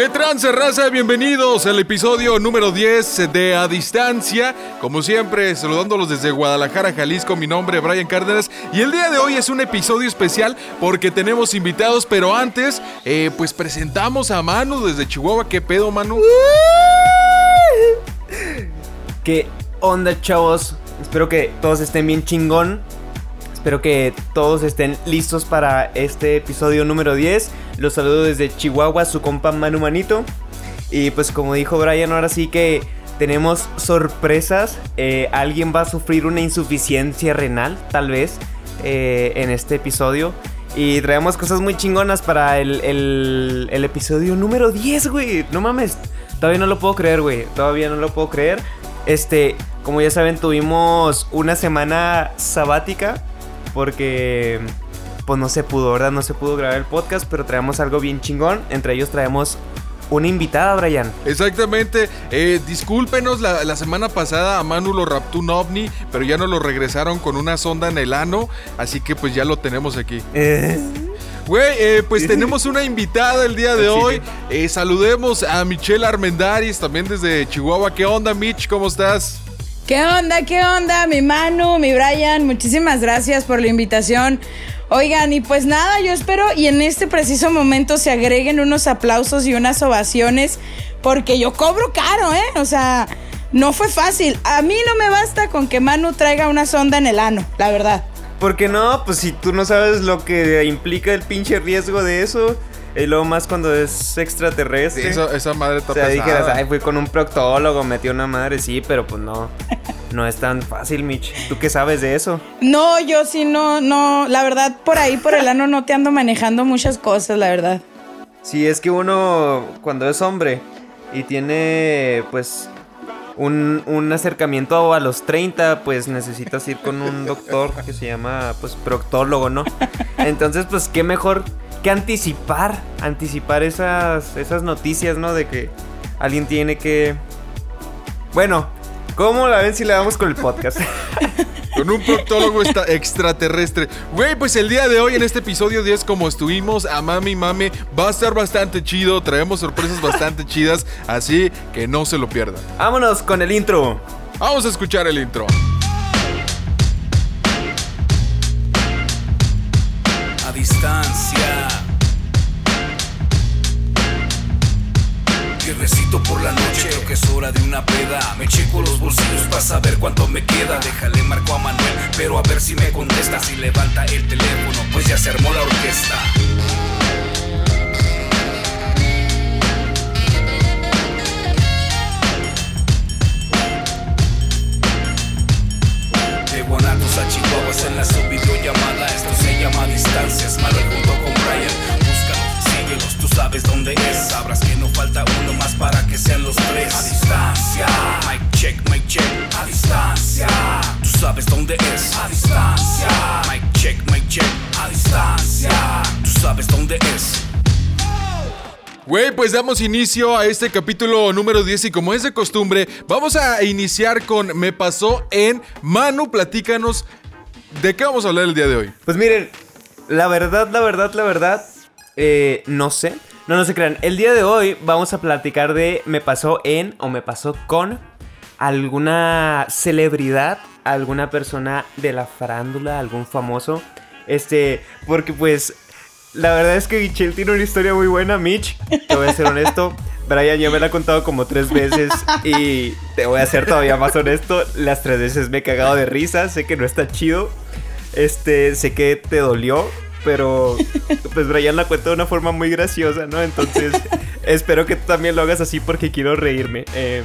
¿Qué trance, raza? Bienvenidos al episodio número 10 de A Distancia. Como siempre, saludándolos desde Guadalajara, Jalisco. Mi nombre es Brian Cárdenas. Y el día de hoy es un episodio especial porque tenemos invitados. Pero antes, eh, pues presentamos a Manu desde Chihuahua. ¿Qué pedo, Manu? ¿Qué onda, chavos? Espero que todos estén bien chingón. Espero que todos estén listos para este episodio número 10. Los saludo desde Chihuahua, su compa Manu Manito. Y pues como dijo Brian, ahora sí que tenemos sorpresas. Eh, alguien va a sufrir una insuficiencia renal, tal vez, eh, en este episodio. Y traemos cosas muy chingonas para el, el, el episodio número 10, güey. No mames. Todavía no lo puedo creer, güey. Todavía no lo puedo creer. Este, como ya saben, tuvimos una semana sabática porque pues no se pudo, ¿verdad? No se pudo grabar el podcast, pero traemos algo bien chingón. Entre ellos traemos una invitada, Brian. Exactamente. Eh, discúlpenos, la, la, semana pasada a Manu lo raptó un ovni, pero ya no lo regresaron con una sonda en el ano, así que pues ya lo tenemos aquí. Eh. Güey, eh, pues tenemos una invitada el día de hoy. Eh, saludemos a Michelle Armendaris, también desde Chihuahua. ¿Qué onda, Mitch? ¿Cómo estás? ¿Qué onda? ¿Qué onda? Mi Manu, mi Brian, muchísimas gracias por la invitación. Oigan, y pues nada, yo espero y en este preciso momento se agreguen unos aplausos y unas ovaciones, porque yo cobro caro, ¿eh? O sea, no fue fácil. A mí no me basta con que Manu traiga una sonda en el ano, la verdad. ¿Por qué no? Pues si tú no sabes lo que implica el pinche riesgo de eso. Y luego más cuando es extraterrestre. Sí, esa, esa, madre está O sea, pesada. dijeras, ay, fui con un proctólogo, metió una madre, sí, pero pues no. No es tan fácil, Mitch. ¿Tú qué sabes de eso? No, yo sí no, no. La verdad, por ahí, por el ano, no te ando manejando muchas cosas, la verdad. Sí, es que uno, cuando es hombre y tiene, pues, un, un, acercamiento a los 30, pues necesitas ir con un doctor que se llama, pues, proctólogo, ¿no? Entonces, pues, qué mejor que anticipar, anticipar esas, esas noticias, ¿no? De que alguien tiene que... Bueno, ¿cómo la ven si le damos con el podcast? Con un proctólogo extraterrestre. Güey, pues el día de hoy en este episodio 10, como estuvimos a mami mame, va a estar bastante chido. Traemos sorpresas bastante chidas, así que no se lo pierdan. Vámonos con el intro. Vamos a escuchar el intro. Distancia. Recito por la noche, creo que es hora de una peda. Me checo los bolsillos para saber cuánto me queda. Déjale marco a Manuel, pero a ver si me contesta. Si levanta el teléfono, pues ya se armó la orquesta. De Guanatos a Chihuahuas en la subvideollamada. Llama distancias. Manuel junto con Brian. Búscalos, síguelos, tú sabes dónde es. Sabrás que no falta uno más para que sean los tres. A distancia. Mic check, mic check. A distancia. Tú sabes dónde es. A distancia. Mic check, mic check. A distancia. Tú sabes dónde es. Güey, pues damos inicio a este capítulo número 10 y como es de costumbre, vamos a iniciar con Me pasó en Manu, platícanos de qué vamos a hablar el día de hoy. Pues miren, la verdad, la verdad, la verdad, eh, no sé. No, no se crean. El día de hoy vamos a platicar de me pasó en o me pasó con alguna celebridad, alguna persona de la farándula, algún famoso. Este, porque pues la verdad es que Michelle tiene una historia muy buena, Mitch. Te voy a ser honesto. Brian ya me la ha contado como tres veces y te voy a ser todavía más honesto. Las tres veces me he cagado de risa. Sé que no está chido. Este, sé que te dolió, pero pues Brian la cuenta de una forma muy graciosa, ¿no? Entonces espero que tú también lo hagas así porque quiero reírme. Eh,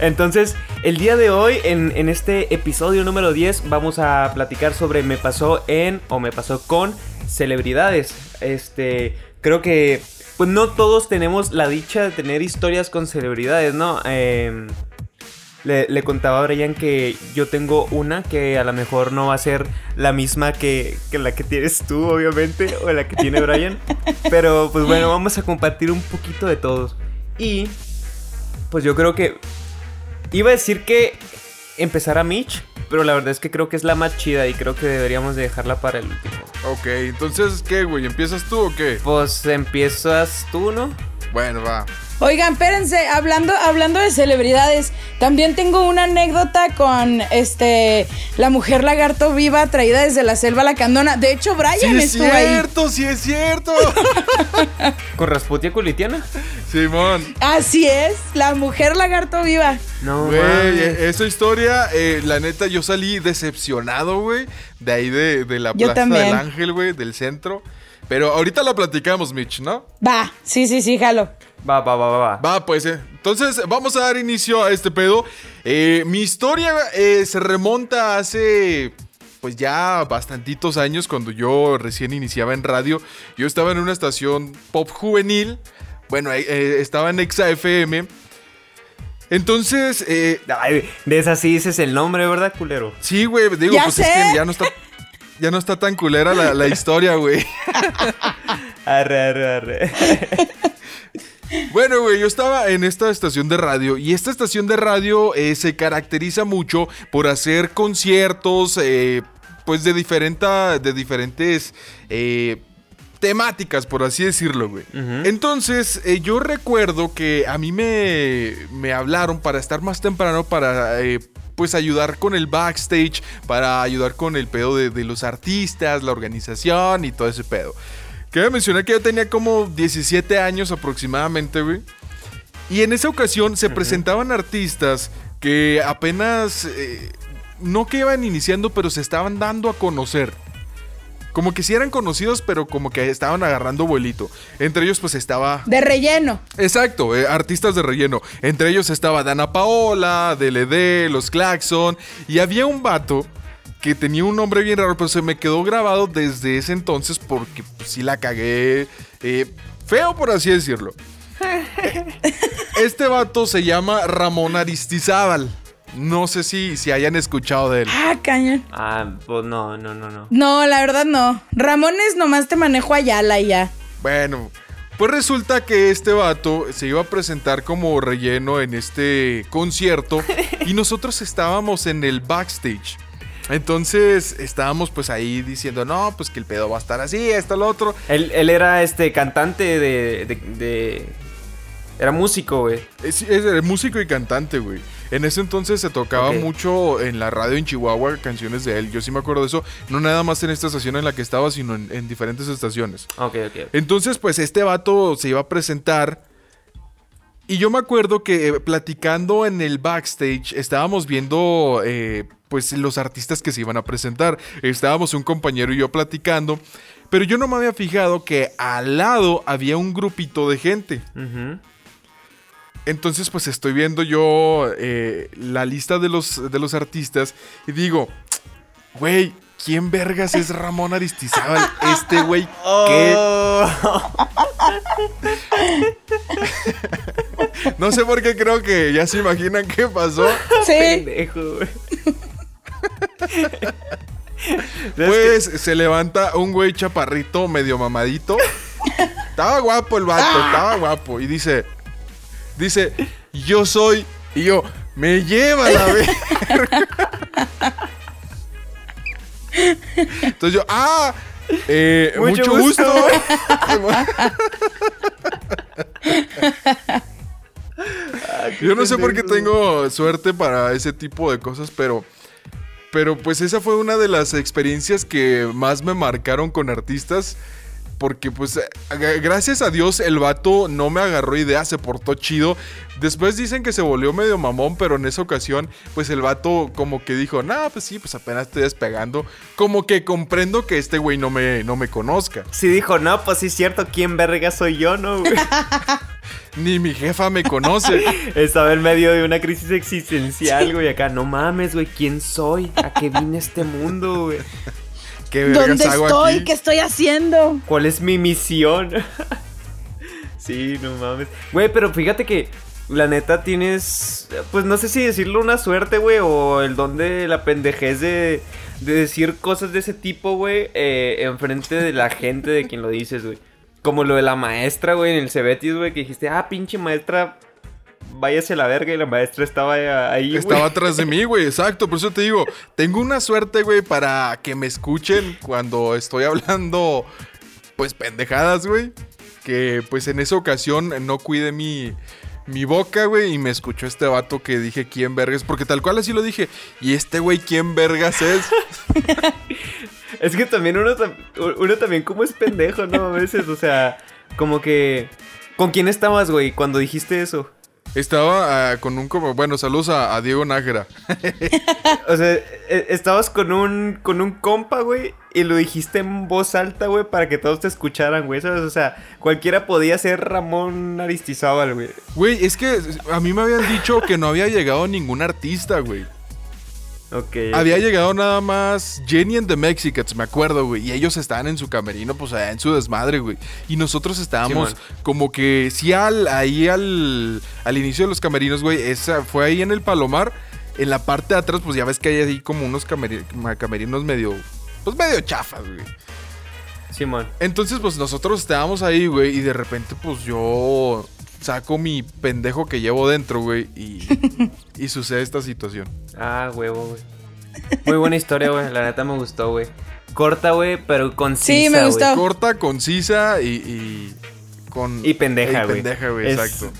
entonces, el día de hoy, en, en, este episodio número 10, vamos a platicar sobre me pasó en o me pasó con celebridades. Este, creo que pues no todos tenemos la dicha de tener historias con celebridades, ¿no? Eh, le, le, contaba a Brian que yo tengo una que a lo mejor no va a ser la misma que, que, la que tienes tú, obviamente, o la que tiene Brian. Pero pues bueno, vamos a compartir un poquito de todos. Y pues yo creo que iba a decir que empezara Mitch, pero la verdad es que creo que es la más chida y creo que deberíamos de dejarla para el último. Ok, entonces, ¿qué, güey? ¿Empiezas tú o qué? Pues empiezas tú, ¿no? Bueno, va. Oigan, espérense, hablando, hablando de celebridades, también tengo una anécdota con este la mujer lagarto viva traída desde la selva lacandona. De hecho, Brian Sí es estuvo ahí. cierto, sí es cierto. ¿Con Rasputia Culitiana? Simón. Así es, la mujer lagarto viva. No, Güey, eh, esa historia, eh, la neta, yo salí decepcionado, güey. De ahí de, de la Yo Plaza también. del Ángel, güey, del centro. Pero ahorita la platicamos, Mitch, ¿no? Va, sí, sí, sí, jalo. Va, va, va, va, va. Va, pues, eh. Entonces, vamos a dar inicio a este pedo. Eh, mi historia eh, se remonta hace, pues ya bastantitos años, cuando yo recién iniciaba en radio. Yo estaba en una estación pop juvenil. Bueno, eh, estaba en Exa FM. Entonces, eh, Ay, de esa sí dices el nombre, ¿verdad, culero? sí, güey, digo, Ya pues es que ya no está, ya no está tan culera la, la historia, güey. Arre, arre, arre. Bueno, güey, yo estaba en esta estación de radio y esta estación de radio eh, se caracteriza mucho por hacer conciertos, eh, pues de, diferenta, de diferentes eh, temáticas, por así decirlo, güey. Entonces, eh, yo recuerdo que a mí me, me hablaron para estar más temprano para... eh, pues ayudar con el backstage, para ayudar con el pedo de, de los artistas, la organización y todo ese pedo. Quiero mencionar que yo tenía como 17 años aproximadamente, güey. Y en esa ocasión se presentaban artistas que apenas, eh, no que iban iniciando, pero se estaban dando a conocer. Como que sí eran conocidos, pero como que estaban agarrando vuelito. Entre ellos pues estaba... De relleno. Exacto, eh, artistas de relleno. Entre ellos estaba Dana Paola, DLD, Los Claxon. Y había un vato que tenía un nombre bien raro, pero se me quedó grabado desde ese entonces porque pues, sí la cagué. eh, feo, por así decirlo. Este vato se llama Ramón Aristizábal. No sé si, si hayan escuchado de él. Ah, cañón. Ah, pues no, no, no, no. No, la verdad no. Ramones nomás te manejo a Yala y ya. Bueno, pues resulta que este vato se iba a presentar como relleno en este concierto y nosotros estábamos en el backstage. Entonces estábamos pues ahí diciendo, no, pues que el pedo va a estar así, esto, lo otro. Él, él era este cantante de. de, de- Era músico, güey. Es, es el músico y cantante, güey. En ese entonces se tocaba mucho en la radio en Chihuahua canciones de él. Yo sí me acuerdo de eso. No nada más en esta estación en la que estaba, sino en, en diferentes estaciones. Ok, ok. Entonces, pues este vato se iba a presentar. Y yo me acuerdo que eh, platicando en el backstage estábamos viendo eh, pues los artistas que se iban a presentar. Estábamos un compañero y yo platicando. Pero yo no me había fijado que al lado había un grupito de gente. Entonces, pues estoy viendo yo eh, la lista de los, de los artistas y digo, güey, ¿quién vergas es Ramón Aristizábal? Este güey, ¿qué? No sé por qué creo que ya se imaginan qué pasó. Sí. Pendejo, güey. ¿Sabes Pues se levanta un güey chaparrito, medio mamadito. Estaba guapo el vato, estaba guapo. Y dice, dice, yo soy. Y yo, me lleva la verga. Entonces yo, ah, eh, mucho, Mucho gusto. gusto. yo no sé por qué tengo suerte para ese tipo de cosas, pero... Pero pues esa fue una de las experiencias que más me marcaron con artistas. Porque pues eh, gracias a Dios el vato no me agarró idea, se portó chido. Después dicen que se volvió medio mamón, pero en esa ocasión pues el vato como que dijo, nah, pues sí, pues apenas estoy despegando. Como que comprendo que este güey no me, no me conozca. Sí dijo, no, pues sí es cierto, ¿quién verga soy yo, no, güey? Ni mi jefa me conoce. Estaba en medio de una crisis existencial, güey, acá, no mames, güey, ¿quién soy? ¿A qué vine este mundo, güey? ¿Qué vergas ¿Dónde hago estoy? aquí? ¿Qué estoy haciendo? ¿Cuál es mi misión? sí, no mames. Güey, pero fíjate que la neta tienes, pues no sé si decirlo una suerte, güey, o el don de la pendejez de, de decir cosas de ese tipo, güey, eh, enfrente de la gente de quien lo dices, güey. Como lo de la maestra, güey, en el Cebetis, güey, que dijiste, ah, pinche maestra váyase a la verga y la maestra estaba ahí, güey. Estaba atrás de mí, güey, exacto. Por eso te digo, tengo una suerte, güey, para que me escuchen cuando estoy hablando, pues, pendejadas, güey. Que, pues, en esa ocasión no cuide mi, mi boca, güey, y me escuchó este vato que dije, ¿quién vergas? Porque tal cual así lo dije. Y este güey, ¿quién vergas es? Es que también uno, uno también como es pendejo, ¿no? A veces, o sea, como que... ¿Con quién estabas, güey, cuando dijiste eso? Estaba ah, con un como, bueno, saludos a, a Diego Nájera. O sea, e- estabas con un, con un compa, güey, y lo dijiste en voz alta, güey, para que todos te escucharan, güey, ¿sabes? O sea, cualquiera podía ser Ramón Aristizábal, güey. Güey, es que a mí me habían dicho que no había llegado ningún artista, güey. Ok. Había llegado nada más Jenny and the Mexicans, me acuerdo, güey. Y ellos estaban en su camerino, pues allá en su desmadre, güey. Y nosotros estábamos como que, sí, al, ahí al, al inicio de los camerinos, güey. Esa fue ahí en el Palomar. En la parte de atrás, pues ya ves que hay ahí como unos cameri- camerinos medio, pues medio chafas, güey. Simón. Entonces, pues nosotros estábamos ahí, güey. Y de repente, pues yo saco mi pendejo que llevo dentro, güey. Y, y sucede esta situación. Ah, huevo, güey. Muy buena historia, güey. La neta me gustó, güey. Corta, güey, pero concisa, Sí, me güey. gustó. corta, concisa y, y con... Y pendeja, y güey. pendeja, güey, exacto.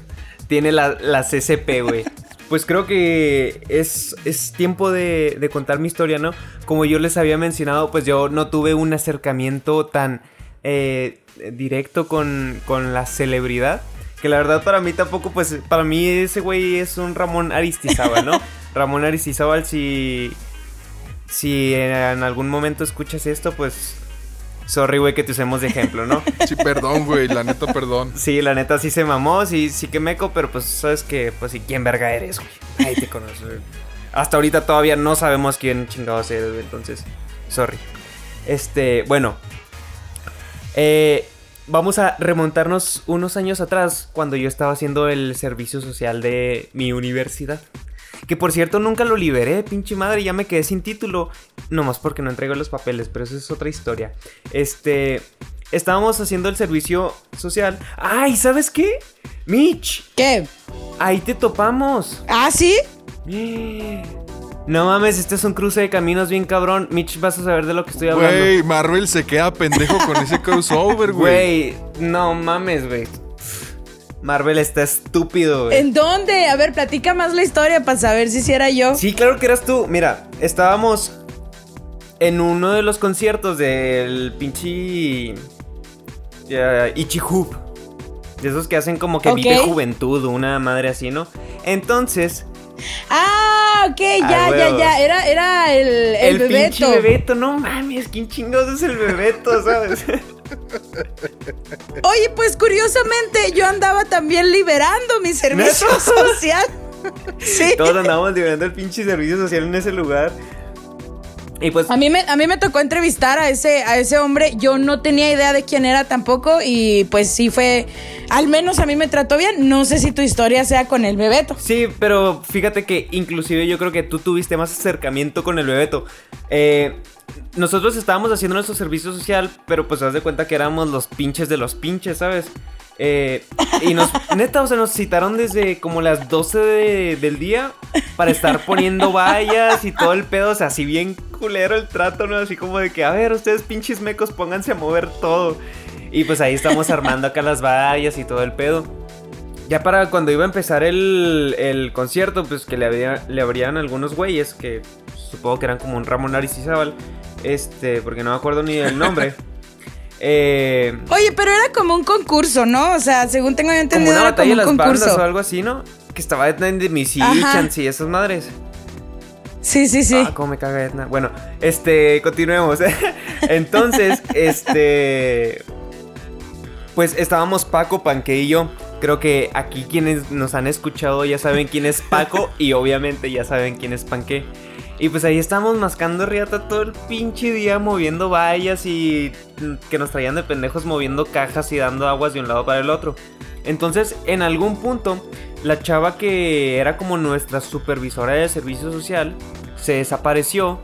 Tiene la, la CCP, güey. Pues creo que es, es tiempo de, de contar mi historia, ¿no? Como yo les había mencionado, pues yo no tuve un acercamiento tan eh, directo con, con la celebridad. Que la verdad para mí tampoco, pues para mí ese güey es un Ramón Aristizábal, ¿no? Ramón Aristizábal, si, si en algún momento escuchas esto, pues sorry, güey, que te usemos de ejemplo, ¿no? Sí, perdón, güey, la neta, perdón. Sí, la neta sí se mamó, sí, sí que meco, pero pues sabes que, pues sí, ¿quién verga eres, güey? Ahí te conoces. Hasta ahorita todavía no sabemos quién chingados eres, güey, entonces, sorry. Este, bueno. Eh, vamos a remontarnos unos años atrás, cuando yo estaba haciendo el servicio social de mi universidad. Que por cierto nunca lo liberé, pinche madre, ya me quedé sin título. Nomás porque no entrego los papeles, pero eso es otra historia. Este. Estábamos haciendo el servicio social. ¡Ay! ¿Sabes qué? Mitch, ¿Qué? ahí te topamos. ¿Ah, sí? No mames, este es un cruce de caminos bien cabrón. Mitch, vas a saber de lo que estoy hablando. Güey, Marvel se queda pendejo con ese crossover, güey. Güey, no mames, güey. Marvel está estúpido, güey. ¿En dónde? A ver, platica más la historia para saber si sí era yo. Sí, claro que eras tú. Mira, estábamos en uno de los conciertos del pinche eh, Ichihoop. De esos que hacen como que vive juventud, una madre así, ¿no? Entonces, Ah, ok, ya, Ah, ya, ya. Era, era el, el, el, bebeto. bebeto, no mames, ¿quién chingados es el bebeto, sabes? Oye, pues curiosamente yo andaba también liberando mi servicio social. Sí. Todos andábamos liberando el pinche servicio social en ese lugar. Y pues, A mí, me, a mí me tocó entrevistar a ese, a ese hombre. Yo no tenía idea de quién era tampoco. Y pues sí fue. Al menos a mí me trató bien. No sé si tu historia sea con el bebeto. Sí, pero fíjate que inclusive yo creo que tú tuviste más acercamiento con el bebeto. Eh, nosotros estábamos haciendo nuestro servicio social, pero pues haz de cuenta que éramos los pinches de los pinches, ¿sabes? Eh, y nos, neta, o sea, nos citaron desde como las 12 de- del día para estar poniendo vallas y todo el pedo, o sea, así bien culero el trato, ¿no? Así como de que, a ver, ustedes pinches mecos, pónganse a mover todo. Y pues ahí estamos armando acá las vallas y todo el pedo. Ya para cuando iba a empezar el, concierto, pues que le, le abrían algunos güeyes que supongo que eran como un Ramón Aristizábal, este, porque no me acuerdo ni del nombre. Eh, Oye, pero era como un concurso, ¿no? O sea, según tengo yo como entendido, una era batalla como de un las bandas concurso. o algo así, ¿no? Que estaba Edna de Missy. Chance y esas madres. Sí, sí, sí. Ah, cómo me caga Edna. Bueno, este, continuemos. Entonces, este. Pues estábamos Paco, Panque y yo. Creo que aquí quienes nos han escuchado ya saben quién es Paco y obviamente ya saben quién es Panque. Y pues ahí estamos mascando riata todo el pinche día moviendo vallas y que nos traían de pendejos moviendo cajas y dando aguas de un lado para el otro. Entonces, en algún punto, la chava que era como nuestra supervisora de servicio social se desapareció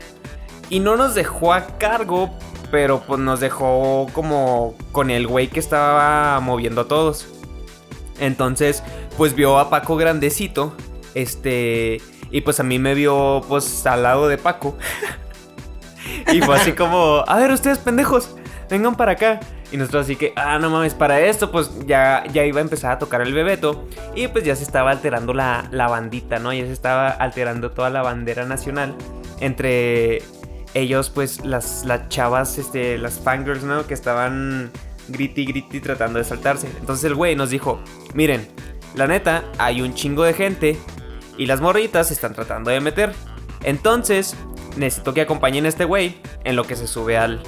y no nos dejó a cargo, pero pues nos dejó como con el güey que estaba moviendo a todos. Entonces, pues vio a Paco grandecito. Este. Y pues a mí me vio, pues, al lado de Paco. y fue así como, a ver, ustedes pendejos, vengan para acá. Y nosotros así que, ah, no mames, para esto, pues ya, ya iba a empezar a tocar el bebeto. Y pues ya se estaba alterando la, la bandita, ¿no? Ya se estaba alterando toda la bandera nacional. Entre ellos, pues, las, las chavas, este, las fangirls, ¿no? Que estaban griti, griti tratando de saltarse. Entonces el güey nos dijo, miren, la neta, hay un chingo de gente y las morritas se están tratando de meter. Entonces, necesito que acompañen a este güey en lo que se sube al...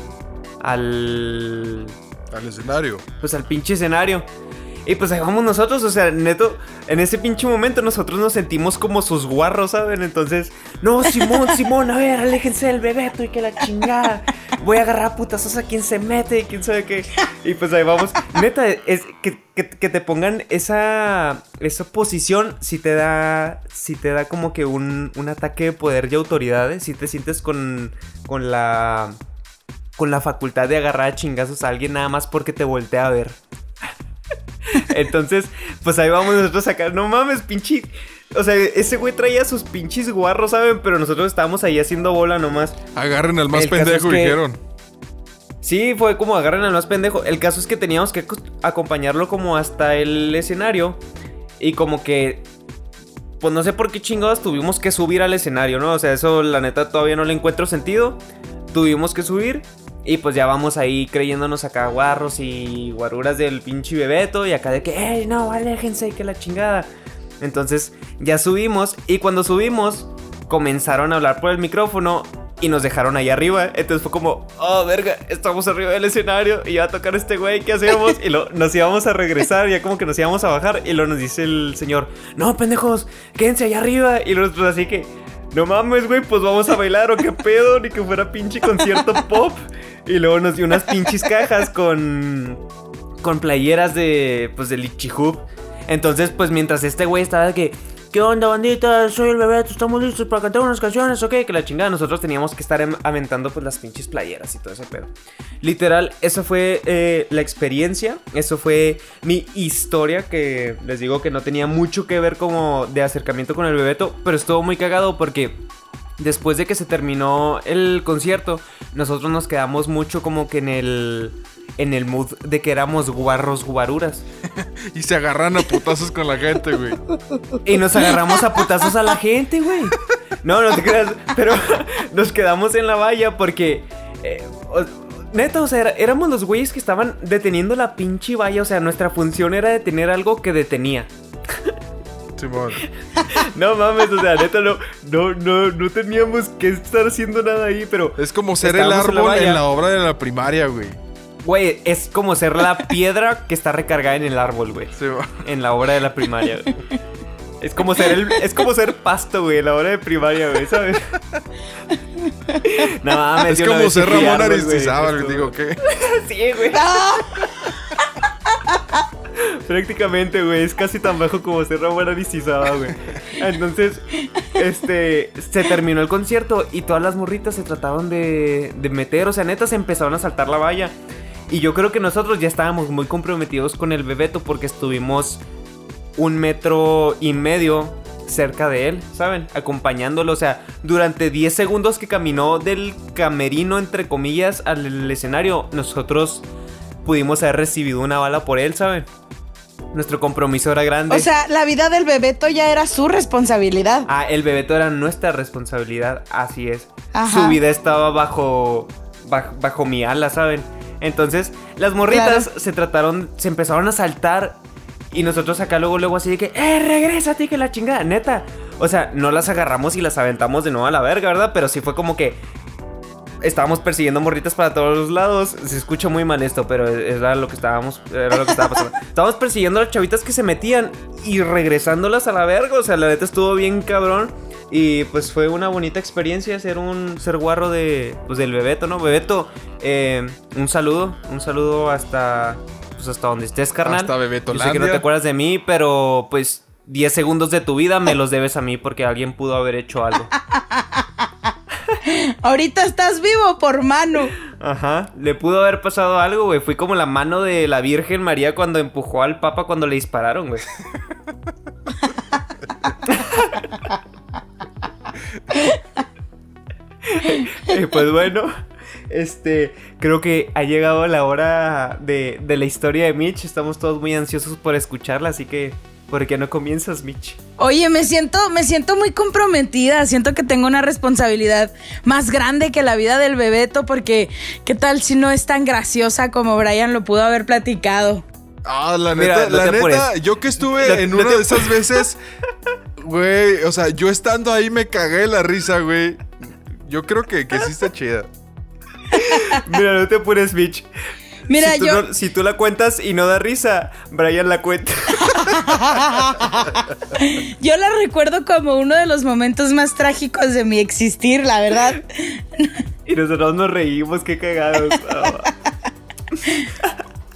al... Al escenario. Pues al pinche escenario. Y pues ahí vamos nosotros, o sea, neto, en ese pinche momento nosotros nos sentimos como sus guarros, ¿saben? Entonces, no, Simón, Simón, a ver, aléjense del bebeto y que la chingada. Voy a agarrar a putazos a quien se mete y quién sabe qué. Y pues ahí vamos. Neta, que, te pongan esa, esa posición si te da, si te da como que un, un ataque de poder y autoridades, si te sientes con, con la... Con la facultad de agarrar a chingazos a alguien nada más porque te voltea a ver. Entonces, pues ahí vamos nosotros acá. No mames, pinche. O sea, ese güey traía sus pinches guarros, ¿saben? Pero nosotros estábamos ahí haciendo bola nomás. Agarren al más El pendejo, es que- dijeron. Sí, fue como agarran al más pendejo. El caso es que teníamos que co- acompañarlo como hasta el escenario. Y como que. Pues no sé por qué chingados tuvimos que subir al escenario, ¿no? O sea, eso la neta todavía no le encuentro sentido. Tuvimos que subir. Y pues ya vamos ahí creyéndonos acá guarros y guaruras del pinche bebeto. Y acá de que, ¡ey, no, aléjense! Y que la chingada. Entonces ya subimos. Y cuando subimos, comenzaron a hablar por el micrófono. Y nos dejaron ahí arriba. Entonces fue como, oh, verga, estamos arriba del escenario. Y va a tocar este güey, ¿qué hacemos? Y lo, nos íbamos a regresar. Ya como que nos íbamos a bajar. Y lo nos dice el señor, no, pendejos, quédense allá arriba. Y nosotros así que, no mames, güey, pues vamos a bailar o qué pedo. Ni que fuera pinche concierto pop. Y luego nos dio unas pinches cajas con. con playeras de. pues del Ichihub. Entonces, pues mientras este güey estaba de que. ¿Qué onda, bandita? Soy el bebé, estamos listos para cantar unas canciones, ok, que la chingada. Nosotros teníamos que estar em- aventando pues las pinches playeras y todo ese pedo. Literal, esa fue eh, la experiencia, eso fue mi historia, que les digo que no tenía mucho que ver como de acercamiento con el bebeto, pero estuvo muy cagado porque después de que se terminó el concierto, nosotros nos quedamos mucho como que en el en el mood de que éramos guarros guaruras. Y se agarran a putazos con la gente, güey. Y nos agarramos a putazos a la gente, güey. No, no te creas, pero nos quedamos en la valla porque eh, Neta, o sea, éramos los güeyes que estaban deteniendo la pinche valla. O sea, nuestra función era detener algo que detenía. Simón. No mames, o sea, neta, no, no, no, no teníamos que estar haciendo nada ahí, pero Es como ser el Estábamos en la árbol en la obra de la primaria, güey. Güey, es como ser la piedra que está recargada en el árbol, güey. Simón. En la obra de la primaria, güey. Es como ser el, es como ser pasto, güey, en la obra de primaria, güey, ¿sabes? No mames, Es como ser sí Ramón Aristizábal, digo, ¿qué? Sí, güey. Prácticamente, güey, es casi tan bajo como ser Ramón Aristizábal, güey. Entonces, este, se terminó el concierto y todas las morritas se trataron de, de meter, o sea, neta, se empezaron a saltar la valla. Y yo creo que nosotros ya estábamos muy comprometidos con el Bebeto porque estuvimos un metro y medio cerca de él, ¿saben? Acompañándolo, o sea, durante 10 segundos que caminó del camerino, entre comillas, al escenario, nosotros pudimos haber recibido una bala por él, ¿saben? Nuestro compromiso era grande. O sea, la vida del bebeto ya era su responsabilidad. Ah, el bebeto era nuestra responsabilidad, así es. Ajá. Su vida estaba bajo, bajo, bajo mi ala, ¿saben? Entonces, las morritas se trataron, se empezaron a saltar y nosotros acá luego, luego así de que, ¡eh, regrésate, que la chingada! Neta. O sea, no las agarramos y las aventamos de nuevo a la verga, ¿verdad? Pero sí fue como que estábamos persiguiendo morritas para todos los lados. Se escucha muy mal esto, pero era lo que estábamos, era lo que estaba pasando. estábamos persiguiendo a las chavitas que se metían y regresándolas a la verga. O sea, la neta estuvo bien cabrón. Y pues fue una bonita experiencia ser un ser guarro de pues del Bebeto, ¿no? Bebeto, eh, un saludo, un saludo hasta pues hasta donde estés, carnal. Hasta Yo sé que no te acuerdas de mí, pero pues 10 segundos de tu vida me los debes a mí porque alguien pudo haber hecho algo. Ahorita estás vivo por Manu. Ajá, le pudo haber pasado algo, güey. Fui como la mano de la Virgen María cuando empujó al Papa cuando le dispararon, güey. Pues bueno, este, creo que ha llegado la hora de, de la historia de Mitch. Estamos todos muy ansiosos por escucharla, así que ¿Por qué no comienzas, Mitch? Oye, me siento, me siento muy comprometida. Siento que tengo una responsabilidad más grande que la vida del bebeto, porque ¿qué tal si no es tan graciosa como Brian lo pudo haber platicado? Ah, la neta, la neta, yo que estuve en una de esas veces, güey, o sea, yo estando ahí me cagué la risa, güey. Yo creo que, que sí está chida. Mira, no te apures, Mitch. Mira, si yo. si tú la cuentas y no da risa, Brian la cuenta. yo la recuerdo como uno de los momentos más trágicos de mi existir, la verdad. y nosotros nos reímos, qué cagados.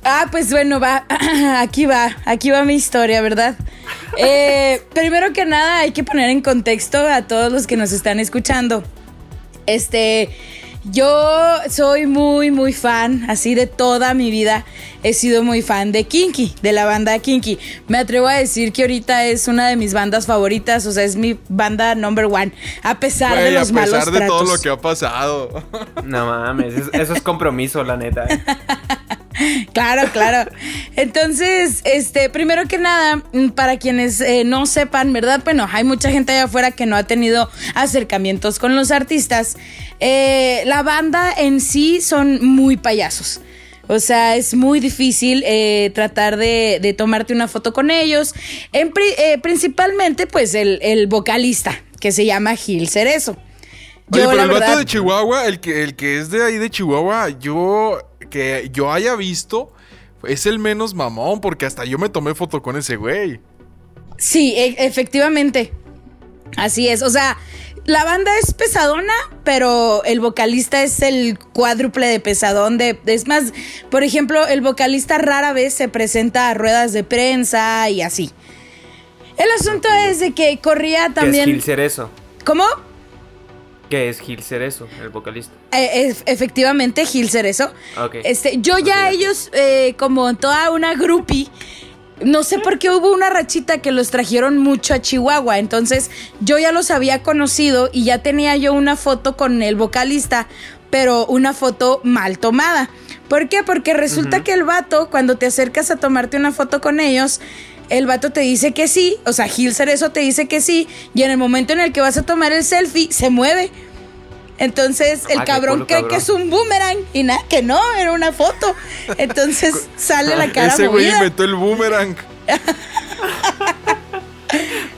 ah, pues bueno, va. Aquí va. Aquí va mi historia, ¿verdad? Eh, primero que nada, hay que poner en contexto a todos los que nos están escuchando. Este. Yo soy muy, muy fan, así de toda mi vida he sido muy fan de Kinky, de la banda Kinky. Me atrevo a decir que ahorita es una de mis bandas favoritas, o sea, es mi banda number one, a pesar de los malos A pesar de todo lo que ha pasado. No mames, eso es compromiso, la neta. Claro, claro. Entonces, este, primero que nada, mm, para quienes eh, no sepan, ¿verdad? Bueno, hay mucha gente allá afuera que no ha tenido acercamientos con los artistas. Eh, la banda en sí son muy payasos. O sea, es muy difícil eh, tratar de, tomarte una foto con ellos. principalmente, pues, el, vocalista, que se llama Gil Cerezo. Oye, pero el vato de Chihuahua, el que, el que es de ahí de Chihuahua, yo que yo haya visto, es el menos mamón, porque hasta yo me tomé foto con ese güey. Sí, e, efectivamente. Así es. O sea, la banda es pesadona, pero el vocalista es el cuádruple de pesadón. De, es más, por ejemplo, el vocalista rara vez se presenta a ruedas de prensa y así. El asunto es de que corría también. Es Cerezo. ¿Cómo? ¿Qué es Gil Cerezo, el vocalista? Eh, efectivamente, Gil Cerezo. Este, yo ya ellos, eh, como toda una groupie, no sé por qué hubo una rachita que los trajeron mucho a Chihuahua. Entonces, yo ya los había conocido y ya tenía yo una foto con el vocalista, pero una foto mal tomada. ¿Por qué? Porque resulta que el vato, cuando te acercas a tomarte una foto con ellos, el vato te dice que sí, o sea, Gil Cerezo te dice que sí, y en el momento en el que vas a tomar el selfie, se mueve. Entonces el ah, cabrón cree que es un boomerang y nada, que no, era una foto. Entonces sale la cara Ese güey inventó el boomerang.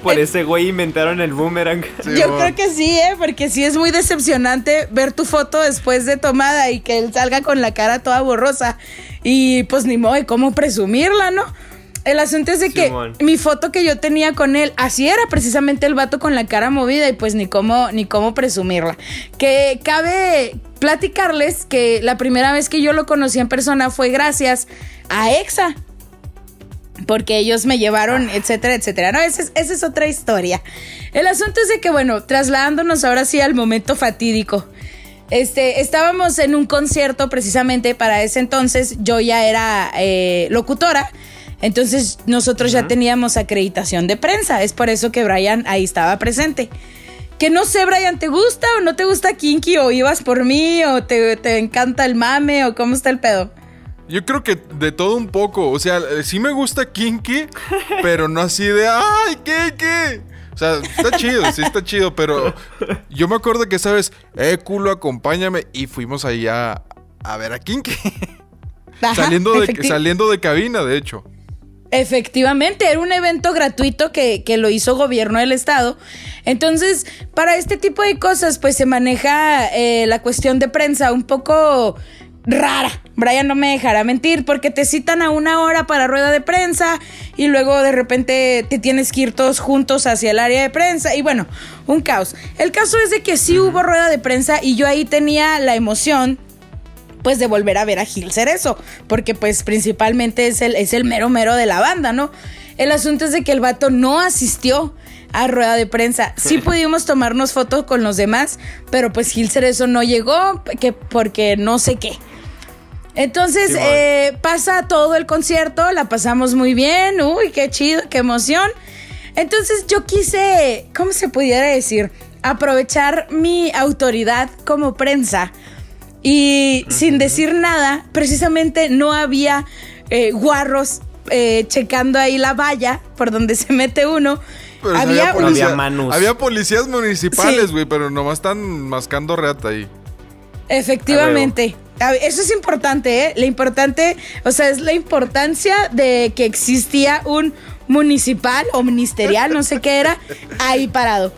Por ese güey inventaron el boomerang. Yo creo que sí, ¿eh? Porque sí es muy decepcionante ver tu foto después de tomada y que él salga con la cara toda borrosa. Y pues ni modo cómo presumirla, ¿no? El asunto es de que mi foto que yo tenía con él, así era precisamente el vato con la cara movida y pues ni cómo, ni cómo presumirla. Que cabe platicarles que la primera vez que yo lo conocí en persona fue gracias a EXA. Porque ellos me llevaron, ah. etcétera, etcétera. No, esa es, esa es otra historia. El asunto es de que, bueno, trasladándonos ahora sí al momento fatídico. Este, estábamos en un concierto precisamente para ese entonces. Yo ya era eh, locutora. Entonces nosotros ya teníamos acreditación de prensa. Es por eso que Brian ahí estaba presente. Que no sé, Brian, ¿te gusta o no te gusta Kinky? ¿O ibas por mí? ¿O te, encanta el mame? ¿O cómo está el pedo? Yo creo que de todo un poco. O sea, sí me gusta Kinky, pero no así de ¡ay, Kinky! O sea, está chido, sí está chido, pero yo me acuerdo que, ¿sabes? Eh, culo, acompáñame. Y fuimos ahí a, ver a Kinky. saliendo, de, saliendo de cabina, de hecho. Efectivamente, era un evento gratuito que, lo hizo gobierno del estado. Entonces, para este tipo de cosas, pues se maneja eh, la cuestión de prensa un poco rara. Brian no me dejará mentir porque te citan a una hora para rueda de prensa y luego de repente te tienes que ir todos juntos hacia el área de prensa y bueno, un caos. El caso es de que sí hubo rueda de prensa y yo ahí tenía la emoción pues de volver a ver a Gil Cerezo, porque pues principalmente es el, es el mero mero de la banda, ¿no? El asunto es de que el vato no asistió a rueda de prensa. Sí pudimos tomarnos fotos con los demás, pero pues Gil Cerezo no llegó que porque no sé qué. Entonces eh, pasa todo el concierto, la pasamos muy bien, uy, qué chido, qué emoción. Entonces yo quise, ¿cómo se pudiera decir? Aprovechar mi autoridad como prensa y sin decir nada, precisamente no había eh, guarros eh, checando ahí la valla por donde se mete uno. había, había, policías municipales, güey, pero nomás están mascando reata ahí. Efectivamente. Eso es importante, ¿eh? La importante, o sea, es la importancia de que existía un municipal o ministerial, no sé qué era, ahí parado.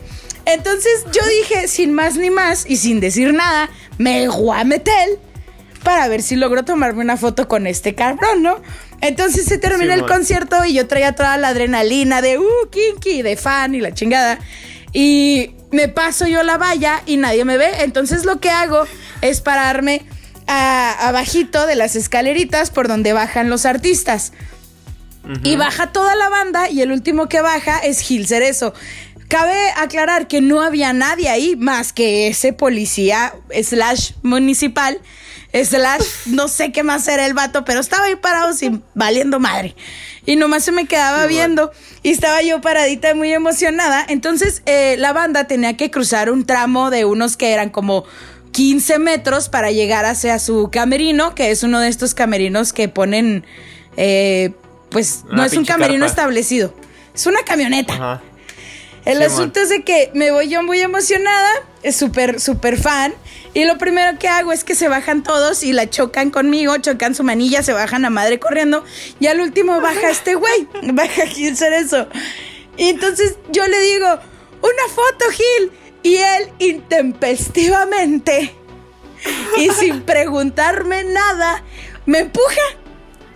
Entonces yo dije, sin más ni más y sin decir nada, me voy a meter para ver si logro tomarme una foto con este cabrón, ¿no? Entonces se termina el concierto y yo traía toda la adrenalina de, uh, kinky, de fan y la chingada. Y me paso yo la valla y nadie me ve. Entonces lo que hago es pararme abajito de las escaleritas por donde bajan los artistas. Y baja toda la banda y el último que baja es Gil Cerezo. Cabe aclarar que no había nadie ahí más que ese policía slash municipal slash no sé qué más era el vato, pero estaba ahí parado sin valiendo madre. Y nomás se me quedaba viendo y estaba yo paradita muy emocionada. Entonces eh, la banda tenía que cruzar un tramo de unos que eran como 15 metros para llegar hacia su camerino, que es uno de estos camerinos que ponen, eh, pues no es un camerino establecido, es una camioneta. El asunto es de que me voy yo muy emocionada, es súper, súper fan. Y lo primero que hago es que se bajan todos y la chocan conmigo, chocan su manilla, se bajan a madre corriendo. Y al último baja este güey, baja Gil eso. Y entonces yo le digo, una foto, Gil. Y él intempestivamente y sin preguntarme nada, me empuja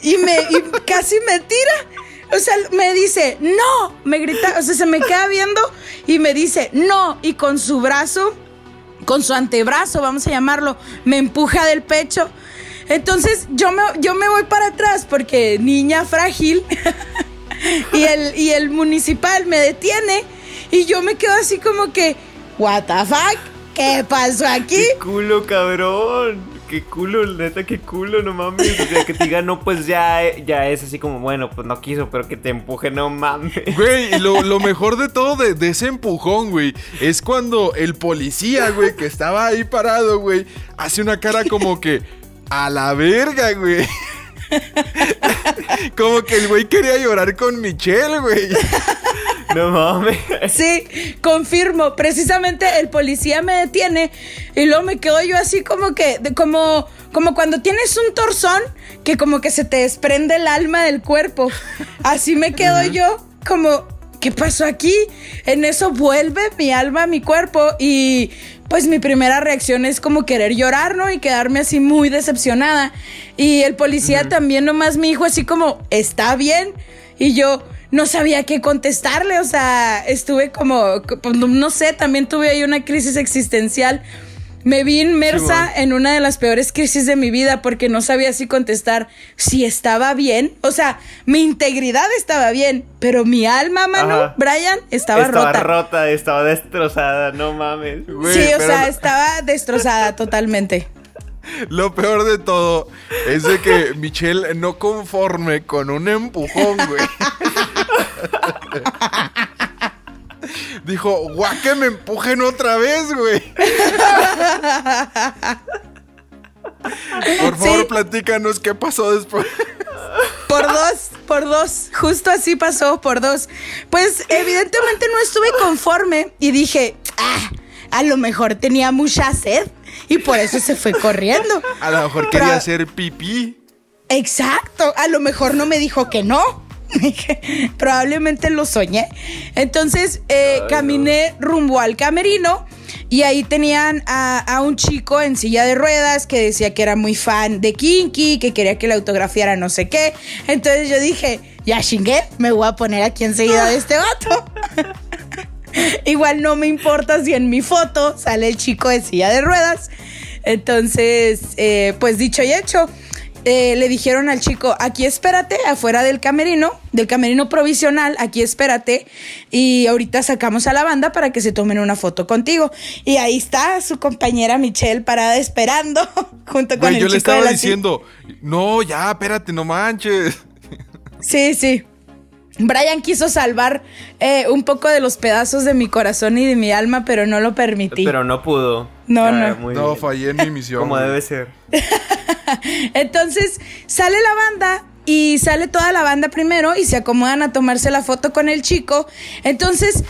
y me casi me tira. O sea, me dice, no, me grita, o sea, se me queda viendo y me dice, no, y con su brazo, con su antebrazo, vamos a llamarlo, me empuja del pecho. Entonces yo me, yo me voy para atrás porque niña frágil y, el, y el municipal me detiene y yo me quedo así como que, ¿What? ¿Qué pasó aquí? ¡Qué culo, cabrón! ¡Qué culo, neta, qué culo, no mames! O sea, que te diga, no, pues ya, ya es así como, bueno, pues no quiso, pero que te empuje, no mames. Güey, lo, lo mejor de todo de, de, ese empujón, güey, es cuando el policía, güey, que estaba ahí parado, güey, hace una cara como que, a la verga, güey. Como que el güey quería llorar con Michelle, güey. No mames. Sí, confirmo. Precisamente el policía me detiene y luego me quedo yo así como que, como, como cuando tienes un torzón que como que se te desprende el alma del cuerpo. Así me quedo yo como, ¿qué pasó aquí? En eso vuelve mi alma a mi cuerpo y pues mi primera reacción es como querer llorar, ¿no? Y quedarme así muy decepcionada. Y el policía también nomás me dijo así como, ¿está bien? Y yo no sabía qué contestarle, o sea, estuve como, no sé, también tuve ahí una crisis existencial me vi inmersa en una de las peores crisis de mi vida porque no sabía si contestar si estaba bien. O sea, mi integridad estaba bien, pero mi alma, mano, Brian, estaba, rota. Estaba rota, estaba destrozada, no mames. sí, o sea, estaba destrozada totalmente. Lo peor de todo es de que Michelle no conforme con un empujón, güey. Dijo, guau, que me empujen otra vez, güey. Por favor, platícanos qué pasó después. Por dos, por dos. Justo así pasó, por dos. Pues evidentemente no estuve conforme y dije, ah, a lo mejor tenía mucha sed y por eso se fue corriendo. A lo mejor quería hacer pipí. Exacto, a lo mejor no me dijo que no. Probablemente lo soñé. Entonces eh, caminé rumbo al camerino y ahí tenían a, un chico en silla de ruedas que decía que era muy fan de Kinky, que quería que le autografiara no sé qué. Entonces yo dije, ya chingué, me voy a poner aquí enseguida de este vato. Igual no me importa si en mi foto sale el chico en silla de ruedas. Entonces, eh, pues dicho y hecho. eh, le dijeron al chico, aquí espérate, afuera del camerino, del camerino provisional, aquí espérate, y ahorita sacamos a la banda para que se tomen una foto contigo. Y ahí está su compañera Michelle parada esperando, junto con el yo chico le estaba de la diciendo, no, ya, espérate, no manches. Sí, sí. Brian quiso salvar eh, un poco de los pedazos de mi corazón y de mi alma, pero no lo permití. Pero no pudo. No, Ah, no. muy no, bien. fallé en mi misión. Como debe ser. Entonces sale la banda y sale toda la banda primero y se acomodan a tomarse la foto con el chico. Entonces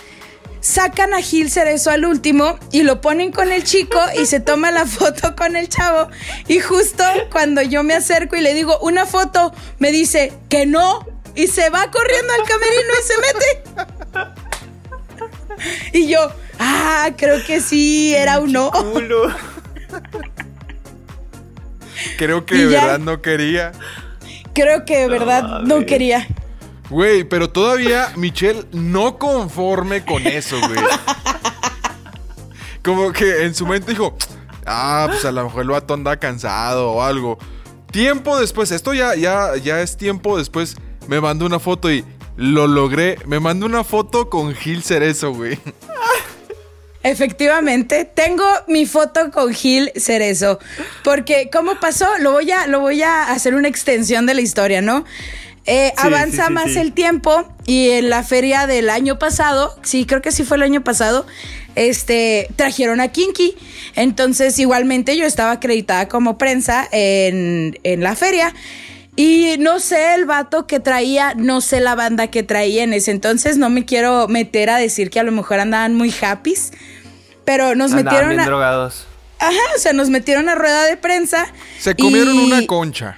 sacan a Gil Cerezo al último y lo ponen con el chico y se toma la foto con el chavo. Y justo cuando yo me acerco y le digo una foto, me dice que no y se va corriendo al camerino y se mete. Y yo, ah, creo que sí, era un no. Culo. Creo que Y de ya. verdad no quería. Creo que de verdad no quería. Güey, pero todavía Michelle no conforme con eso, güey. Como que en su mente dijo, ah, pues a lo mejor el vato anda cansado o algo. Tiempo después, esto ya, ya, ya es tiempo después, me mandó una foto y lo logré. Me mandó una foto con Gil Cerezo, güey. Efectivamente, tengo mi foto con Gil Cerezo. Porque, ¿cómo pasó? Lo voy a, lo voy a hacer una extensión de la historia, ¿no? Eh, Sí, avanza sí, sí, más sí. el tiempo y en la feria del año pasado, sí, creo que sí fue el año pasado, este, trajeron a Kinky. Entonces, igualmente yo estaba acreditada como prensa en, en la feria. Y no sé el vato que traía, no sé la banda que traía en ese entonces, no me quiero meter a decir que a lo mejor andaban muy happys, pero nos Andaban metieron bien a, drogados. ajá, o sea, nos metieron a rueda de prensa. Se comieron y una concha.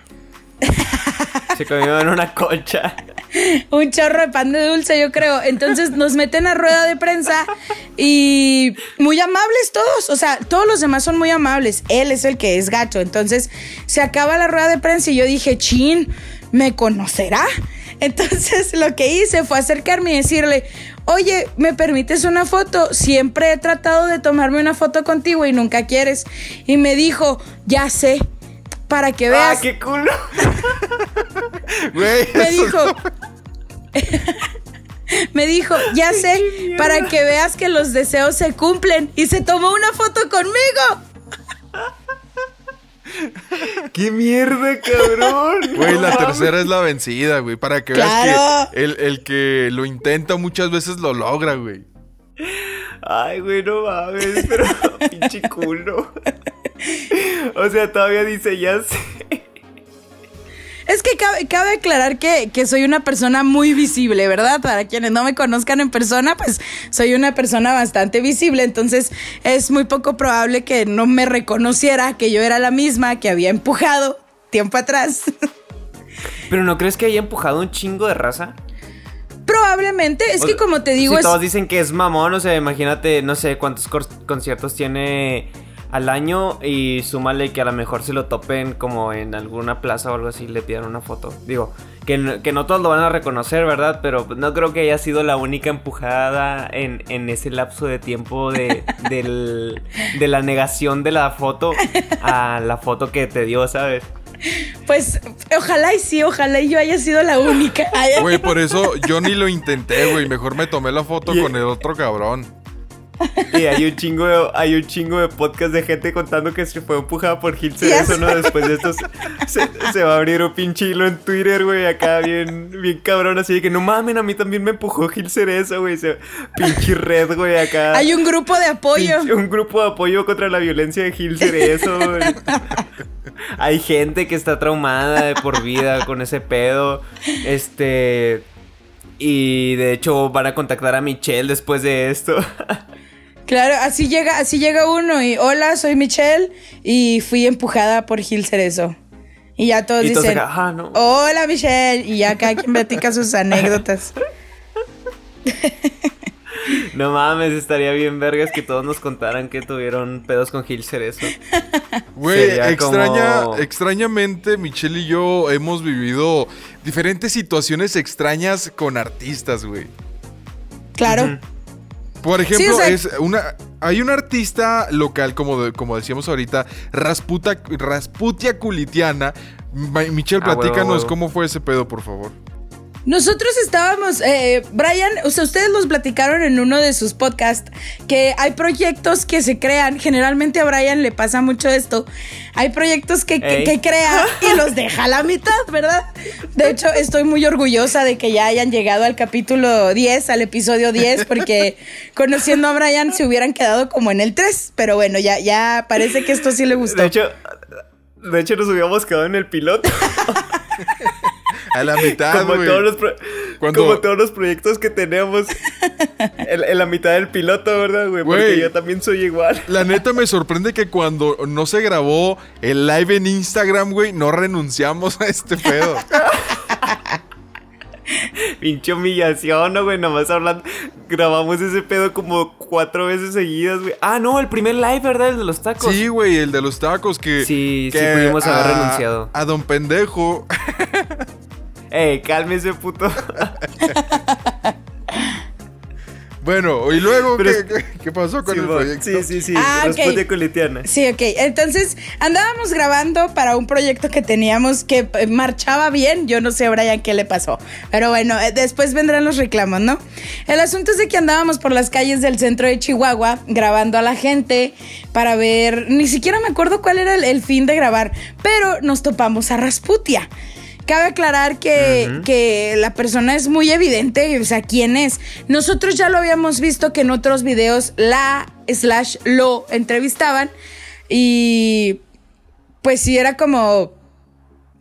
Se comió en una concha. un chorro de pan de dulce, yo creo. Entonces nos meten a rueda de prensa y muy amables todos. O sea, todos los demás son muy amables. Él es el que es gacho. Entonces se acaba la rueda de prensa y yo dije, chin, ¿me conocerá? Entonces lo que hice fue acercarme y decirle, oye, ¿me permites una foto? Siempre he tratado de tomarme una foto contigo y nunca quieres. Y me dijo, ya sé, para que veas. ¡Ah, qué culo! Güey, me dijo. me dijo, ya sé, para que veas que los deseos se cumplen. Y se tomó una foto conmigo. ¡Qué mierda, cabrón! Güey, No la tercera es la vencida, güey. Para que Claro. veas que el, el que lo intenta muchas veces lo logra, güey. Ay, güey, no mames, pero pinche culo. O sea, todavía dice, ya sé. Es que cabe, cabe aclarar que, que soy una persona muy visible, ¿verdad? Para quienes no me conozcan en persona, pues soy una persona bastante visible. Entonces es muy poco probable que no me reconociera que yo era la misma que había empujado tiempo atrás. ¿Pero no crees que haya empujado un chingo de raza? Probablemente, es O que como te digo, si es, todos dicen que es mamón, o sea, imagínate, no sé cuántos conciertos tiene al año y súmale que a lo mejor se lo topen como en alguna plaza o algo así, le pidan una foto. Digo, que no, que no todos lo van a reconocer, ¿verdad? Pero no creo que haya sido la única empujada en, en ese lapso de tiempo de, del- de la negación de la foto a la foto que te dio, ¿sabes? Pues ojalá y sí, ojalá y yo haya sido la única. Güey, por eso yo ni lo intenté, güey. Mejor me tomé la foto con el otro cabrón. Y hay un chingo de, hay un chingo de podcast de gente contando que se fue empujada por Gil Ya Cerezo, ¿no? Después de esto se, se va a abrir un pinche hilo en Twitter, güey, acá bien, bien cabrón, así de que no mamen, a mí también me empujó Gil Cerezo, güey. se- Pinche red, güey, acá. Hay un grupo de apoyo. Pinche- un grupo de apoyo contra la violencia de Gil Cerezo, güey. Hay gente que está traumada de por vida con ese pedo. Este. Y de hecho van a contactar a Michelle después de esto. Claro, así llega, así llega uno y hola, soy Michelle y fui empujada por Gil Cerezo. Y ya todos Y todos dicen, acá, "Ah, no". hola Michelle, y ya cada quien platica sus anécdotas. No mames, estaría bien vergas que todos nos contaran que tuvieron pedos con Gil Cerezo. Güey, Sería extraña, como- extrañamente, Michelle y yo hemos vivido diferentes situaciones extrañas con artistas, güey. Claro. Por ejemplo, Sí, o sea- es una, hay un artista local, como, de- como decíamos ahorita, Rasputa, Rasputia Culitiana, Michelle, Ah, huevo, platícanos huevo. cómo fue ese pedo, por favor. Nosotros estábamos, eh, Brian, o sea, ustedes los platicaron en uno de sus podcasts, que hay proyectos que se crean, generalmente a Brian le pasa mucho esto, hay proyectos que, que, que crea y los deja a la mitad, ¿verdad? De hecho, estoy muy orgullosa de que ya hayan llegado al capítulo 10, al episodio 10, porque conociendo a Brian se hubieran quedado como en el 3, pero bueno, ya, ya parece que esto sí le gustó. De hecho, de hecho nos hubiéramos quedado en el piloto. A la mitad, como, güey. todos los pro- Cuando- como todos los proyectos que tenemos en, en la mitad del piloto, ¿verdad, güey? Porque yo también soy igual. La neta me sorprende que cuando no se grabó el live en Instagram, güey, no renunciamos a este pedo. Pinche humillación, ¿no, güey? Nomás hablando. Grabamos ese pedo como cuatro veces seguidas, güey. Ah, no, el primer live, ¿verdad? El de los tacos. Sí, güey, el de los tacos que. Sí, sí que pudimos haber a- renunciado. A don pendejo. Ey, cálmese, puto. Bueno, y luego, Pero ¿qué, es- qué- qué pasó con Sí, el proyecto? sí, sí, sí. Ah. Responde colitiana. Sí, ok. Entonces andábamos grabando para un proyecto que teníamos que eh, marchaba bien. Yo no sé Brian qué le pasó. Pero bueno, eh, después vendrán los reclamos, ¿no? El asunto es de que andábamos por las calles del centro de Chihuahua grabando a la gente para ver. Ni siquiera me acuerdo cuál era el, el fin de grabar, pero nos topamos a Rasputia. Cabe aclarar que, que la persona es muy evidente, o sea, quién es. Nosotros ya lo habíamos visto que en otros videos la slash lo entrevistaban y pues sí era como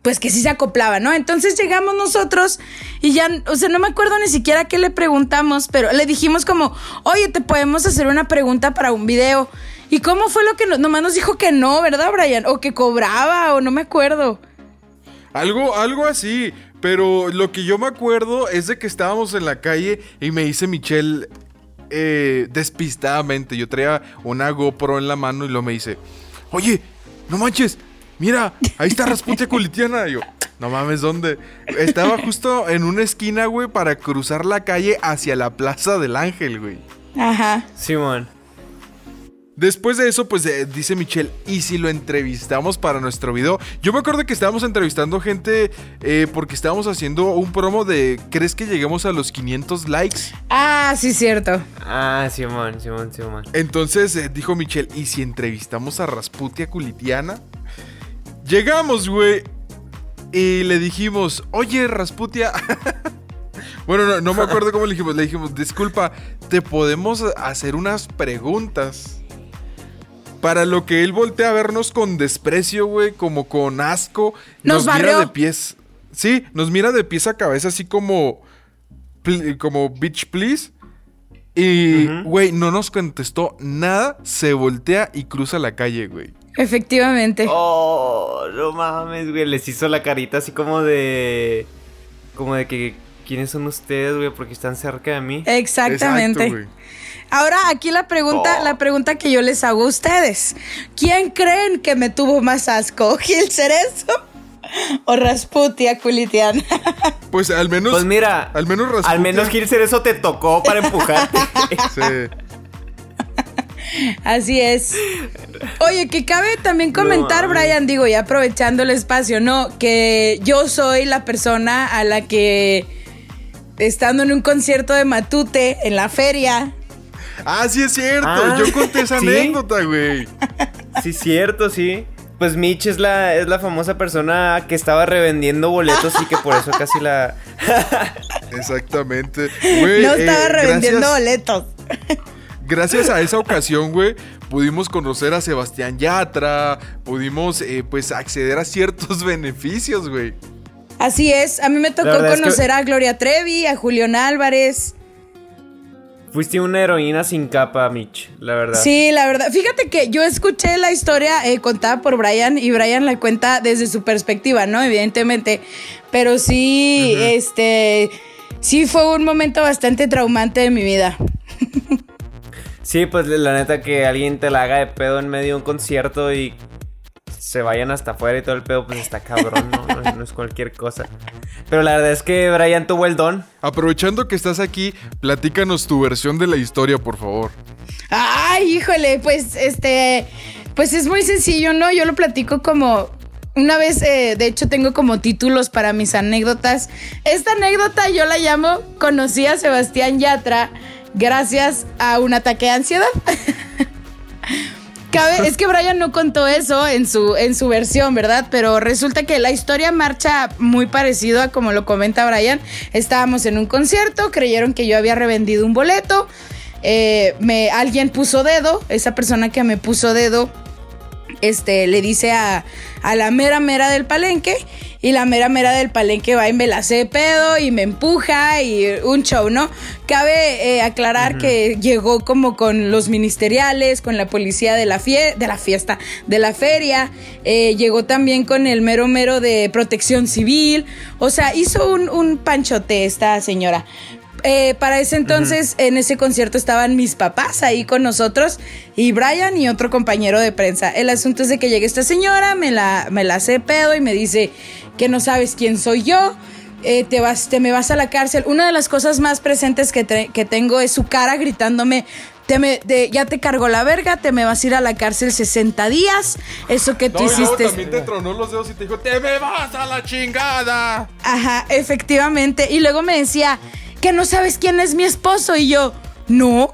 pues que sí se acoplaba, ¿no? Entonces llegamos nosotros y ya, o sea, no me acuerdo ni siquiera qué le preguntamos, pero le dijimos como, oye, te podemos hacer una pregunta para un video. ¿Y cómo fue lo que no- nomás nos dijo que no, verdad, Brian? O que cobraba, o no me acuerdo. Algo, algo así. Pero lo que yo me acuerdo es de que estábamos en la calle y me dice Michelle eh, despistadamente. Yo traía una GoPro en la mano y lo me dice: Oye, no manches, mira, ahí está Rasputia Culitiana. Y yo, no mames, ¿dónde? Estaba justo en una esquina, güey, para cruzar la calle hacia la Plaza del Ángel, güey. Ajá. Simón. Después de eso, pues eh, dice Michelle, ¿y si lo entrevistamos para nuestro video? Yo me acuerdo que estábamos entrevistando gente eh, porque estábamos haciendo un promo de ¿crees que lleguemos a los 500 likes? Ah, sí, cierto. Ah, Simón, Simón, Simón. Entonces eh, dijo Michelle, ¿y si entrevistamos a Rasputia Culitiana? Llegamos, güey, y le dijimos, oye, Rasputia... bueno, no, no me acuerdo cómo le dijimos, le dijimos, disculpa, ¿te podemos hacer unas preguntas? Para lo que él voltea a vernos con desprecio, güey, como con asco. Nos mira de pies. Sí, nos mira de pies a cabeza así como... Como bitch please. Y, güey, no nos contestó nada. Se voltea y cruza la calle, güey. Efectivamente. Oh, no mames, güey. Les hizo la carita así como de. Como de que. ¿Quiénes son ustedes, güey? Porque están cerca de mí. Exactamente. Exacto, güey. Ahora aquí la pregunta, Oh. la pregunta que yo les hago a ustedes. ¿Quién creen que me tuvo más asco? ¿Gil Cerezo o Rasputia Culitiana? Pues al menos. Pues mira. Al menos Rasputia. Al menos Gil eso te tocó para empujarte. Sí. Así es. Oye, que cabe también comentar, mames. Brian, digo, y aprovechando el espacio, ¿no? Que yo soy la persona a la que, estando en un concierto de Matute en la feria, Ah, sí es cierto. Ah, Yo conté esa ¿sí? anécdota, güey. sí, cierto, sí. Pues Mitch es la, es la famosa persona que estaba revendiendo boletos y que por eso casi la. Exactamente. Güey, no eh, estaba revendiendo gracias- boletos. Gracias a esa ocasión, güey, pudimos conocer a Sebastián Yatra, pudimos, eh, pues, acceder a ciertos beneficios, güey. Así es, a mí me tocó verdad es que- conocer a Gloria Trevi, a Julián Álvarez. Fuiste una heroína sin capa, Mitch, la verdad. Sí, la verdad. Fíjate que yo escuché la historia eh, contada por Brian y Brian la cuenta desde su perspectiva, ¿no? Evidentemente. Pero sí, este, sí fue un momento bastante traumante de mi vida. Sí, pues la neta que alguien te la haga de pedo en medio de un concierto y se vayan hasta afuera y todo el pedo, pues está cabrón, ¿no? No, no es cualquier cosa. Pero la verdad es que Brian tuvo el don. Aprovechando que estás aquí, platícanos tu versión de la historia, por favor. Ay, híjole, pues este, pues es muy sencillo, ¿no? Yo lo platico como una vez, eh, de hecho, tengo como títulos para mis anécdotas. Esta anécdota yo la llamo Conocí a Sebastián Yatra gracias a un ataque de ansiedad. Cabe, es que Brian no contó eso en su, en su versión, ¿verdad? Pero resulta que la historia marcha muy parecido a como lo comenta Brian. Estábamos en un concierto, creyeron que yo había revendido un boleto. Eh, me, alguien puso dedo, esa persona que me puso dedo este, le dice a, la mera mera del palenque y la mera mera del palenque va y me la hace pedo y me empuja y un show, ¿no? Cabe eh, aclarar que llegó como con los ministeriales, con la policía de la, de la fiesta, de la feria, eh, llegó también con el mero mero de protección civil, o sea, hizo un, un panchote esta señora. Eh, para ese entonces, en ese concierto estaban mis papás ahí con nosotros y Brian y otro compañero de prensa. El asunto es de que llegue esta señora, me la, me la hace pedo y me dice que no sabes quién soy yo. Eh, te, vas, te me vas a la cárcel. Una de las cosas más presentes que, que tengo es su cara gritándome, te me, ya te cargó la verga, te me vas a ir a la cárcel 60 días. Eso que tú hiciste. también te tronó los dedos y te dijo, te me vas a la chingada. Ajá, efectivamente. Y luego me decía, que no sabes quién es mi esposo. Y yo, no,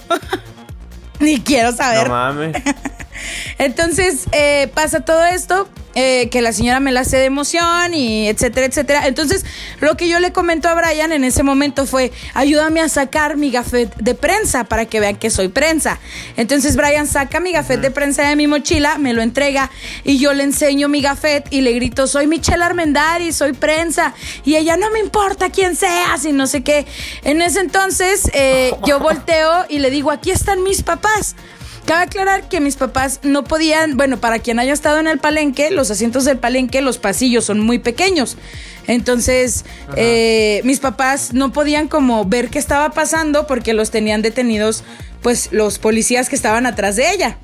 ni quiero saber. No mames. Entonces eh, pasa todo esto. Eh, que la señora me la hace de emoción y etcétera, etcétera. Entonces, lo que yo le comento a Brian en ese momento fue, ayúdame a sacar mi gafet de prensa para que vean que soy prensa. Entonces, Brian saca mi gafet de prensa de mi mochila, me lo entrega y yo le enseño mi gafet y le grito, soy Michelle Armendari, soy prensa. Y ella, no me importa quién seas y no sé qué. En ese entonces, eh, yo volteo y le digo, aquí están mis papás. Cabe aclarar que mis papás no podían, bueno, para quien haya estado en el palenque, los asientos del palenque, los pasillos son muy pequeños. Entonces, eh, mis papás no podían como ver qué estaba pasando porque los tenían detenidos, pues, los policías que estaban atrás de ella.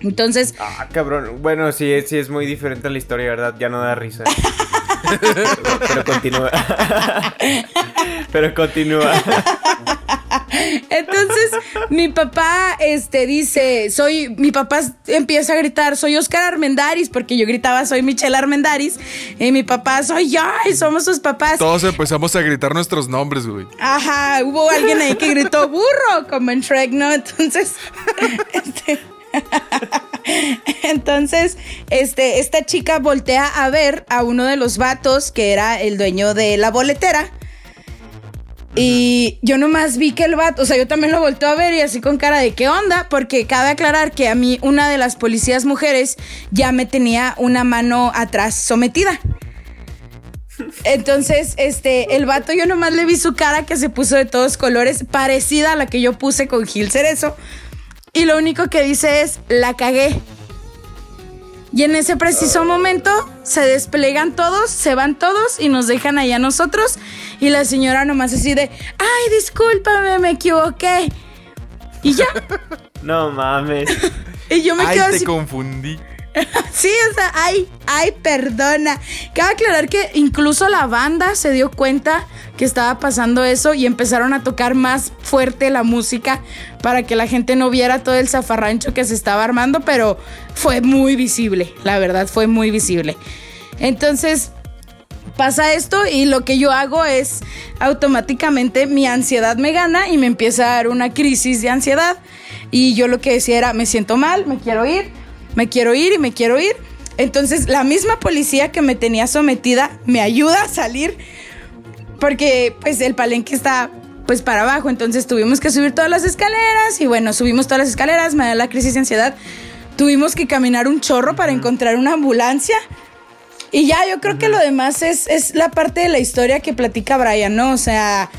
Entonces. Ah, cabrón. Bueno, sí, sí es muy diferente la historia, ¿verdad? Ya no da risa. pero continúa. pero continúa. Entonces, mi papá este, dice, soy, mi papá empieza a gritar, soy Oscar Armendaris, porque yo gritaba, soy Michelle Armendaris, y mi papá, soy yo, y somos sus papás. Todos empezamos a gritar nuestros nombres, güey. Ajá, hubo alguien ahí que gritó burro, como en Shrek, ¿no? Entonces, este... Entonces, este, esta chica voltea a ver a uno de los vatos que era el dueño de la boletera y yo nomás vi que el vato, o sea, yo también lo volteo a ver y así con cara de qué onda, porque cabe aclarar que a mí una de las policías mujeres ya me tenía una mano atrás sometida. Entonces, este, el vato yo nomás le vi su cara que se puso de todos colores, parecida a la que yo puse con Gil Cerezo. Y lo único que dice es, la cagué. Y en ese preciso momento se desplegan todos, se van todos y nos dejan allá nosotros. Y la señora nomás así de, ay, discúlpame, me equivoqué. Y ya. No mames. y yo me ay, quedo te así. confundí. sí, o sea, ay, ay, perdona. Cabe aclarar que incluso la banda se dio cuenta que estaba pasando eso y empezaron a tocar más fuerte la música para que la gente no viera todo el zafarrancho que se estaba armando, pero fue muy visible, la verdad, fue muy visible. Entonces, pasa esto y lo que yo hago es automáticamente mi ansiedad me gana y me empieza a dar una crisis de ansiedad. Y yo lo que decía era, me siento mal, me quiero ir me quiero ir y me quiero ir. Entonces la misma policía que me tenía sometida me ayuda a salir porque pues el palenque está pues para abajo, entonces tuvimos que subir todas las escaleras y bueno, subimos todas las escaleras, me da la crisis de ansiedad. Tuvimos que caminar un chorro para encontrar una ambulancia. Y ya, yo creo que lo demás es, es la parte de la historia que platica Brian, ¿no? O sea,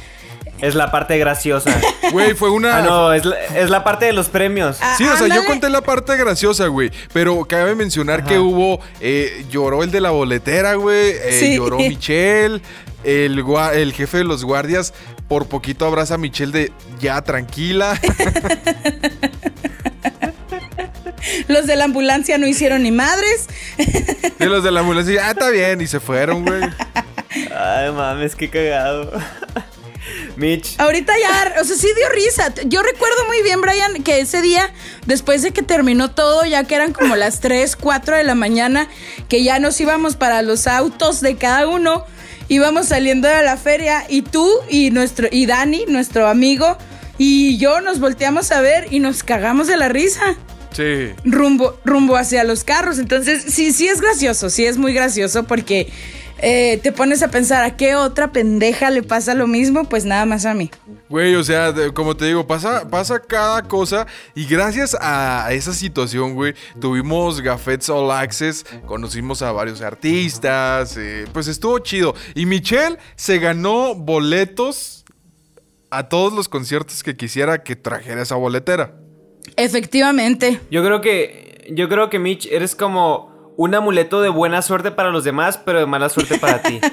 es la parte graciosa. Güey, fue una. Ah, no, es la, parte de los premios. Ah, sí, o sea, yo conté la parte graciosa, güey. Pero cabe mencionar que hubo. Eh, lloró el de la boletera, güey. Eh, lloró Michelle. El, el jefe de los guardias por poquito abraza a Michelle de ya tranquila. los de la ambulancia no hicieron ni madres. y los de la ambulancia, ah, está bien, y se fueron, güey. Ay, mames, qué cagado. Mitch. Ahorita ya, o sea, sí dio risa. Yo recuerdo muy bien, Brian, que ese día, después de que terminó todo, ya que eran como las 3, 4 de la mañana, que ya nos íbamos para los autos de cada uno, íbamos saliendo de la feria y tú y nuestro y Dani, nuestro amigo, y yo nos volteamos a ver y nos cagamos de la risa. Sí. Rumbo, rumbo hacia los carros. Entonces, sí, sí es gracioso, sí es muy gracioso porque eh, te pones a pensar a qué otra pendeja le pasa lo mismo, pues nada más a mí. Güey, o sea, como te digo, pasa, pasa cada cosa y gracias a esa situación, güey, tuvimos Gafets All Access, conocimos a varios artistas, eh, pues estuvo chido. Y Michelle se ganó boletos a todos los conciertos que quisiera que trajera esa boletera. Efectivamente. Yo creo que. Yo creo que, Mitch, eres como un amuleto de buena suerte para los demás, pero de mala suerte para ti.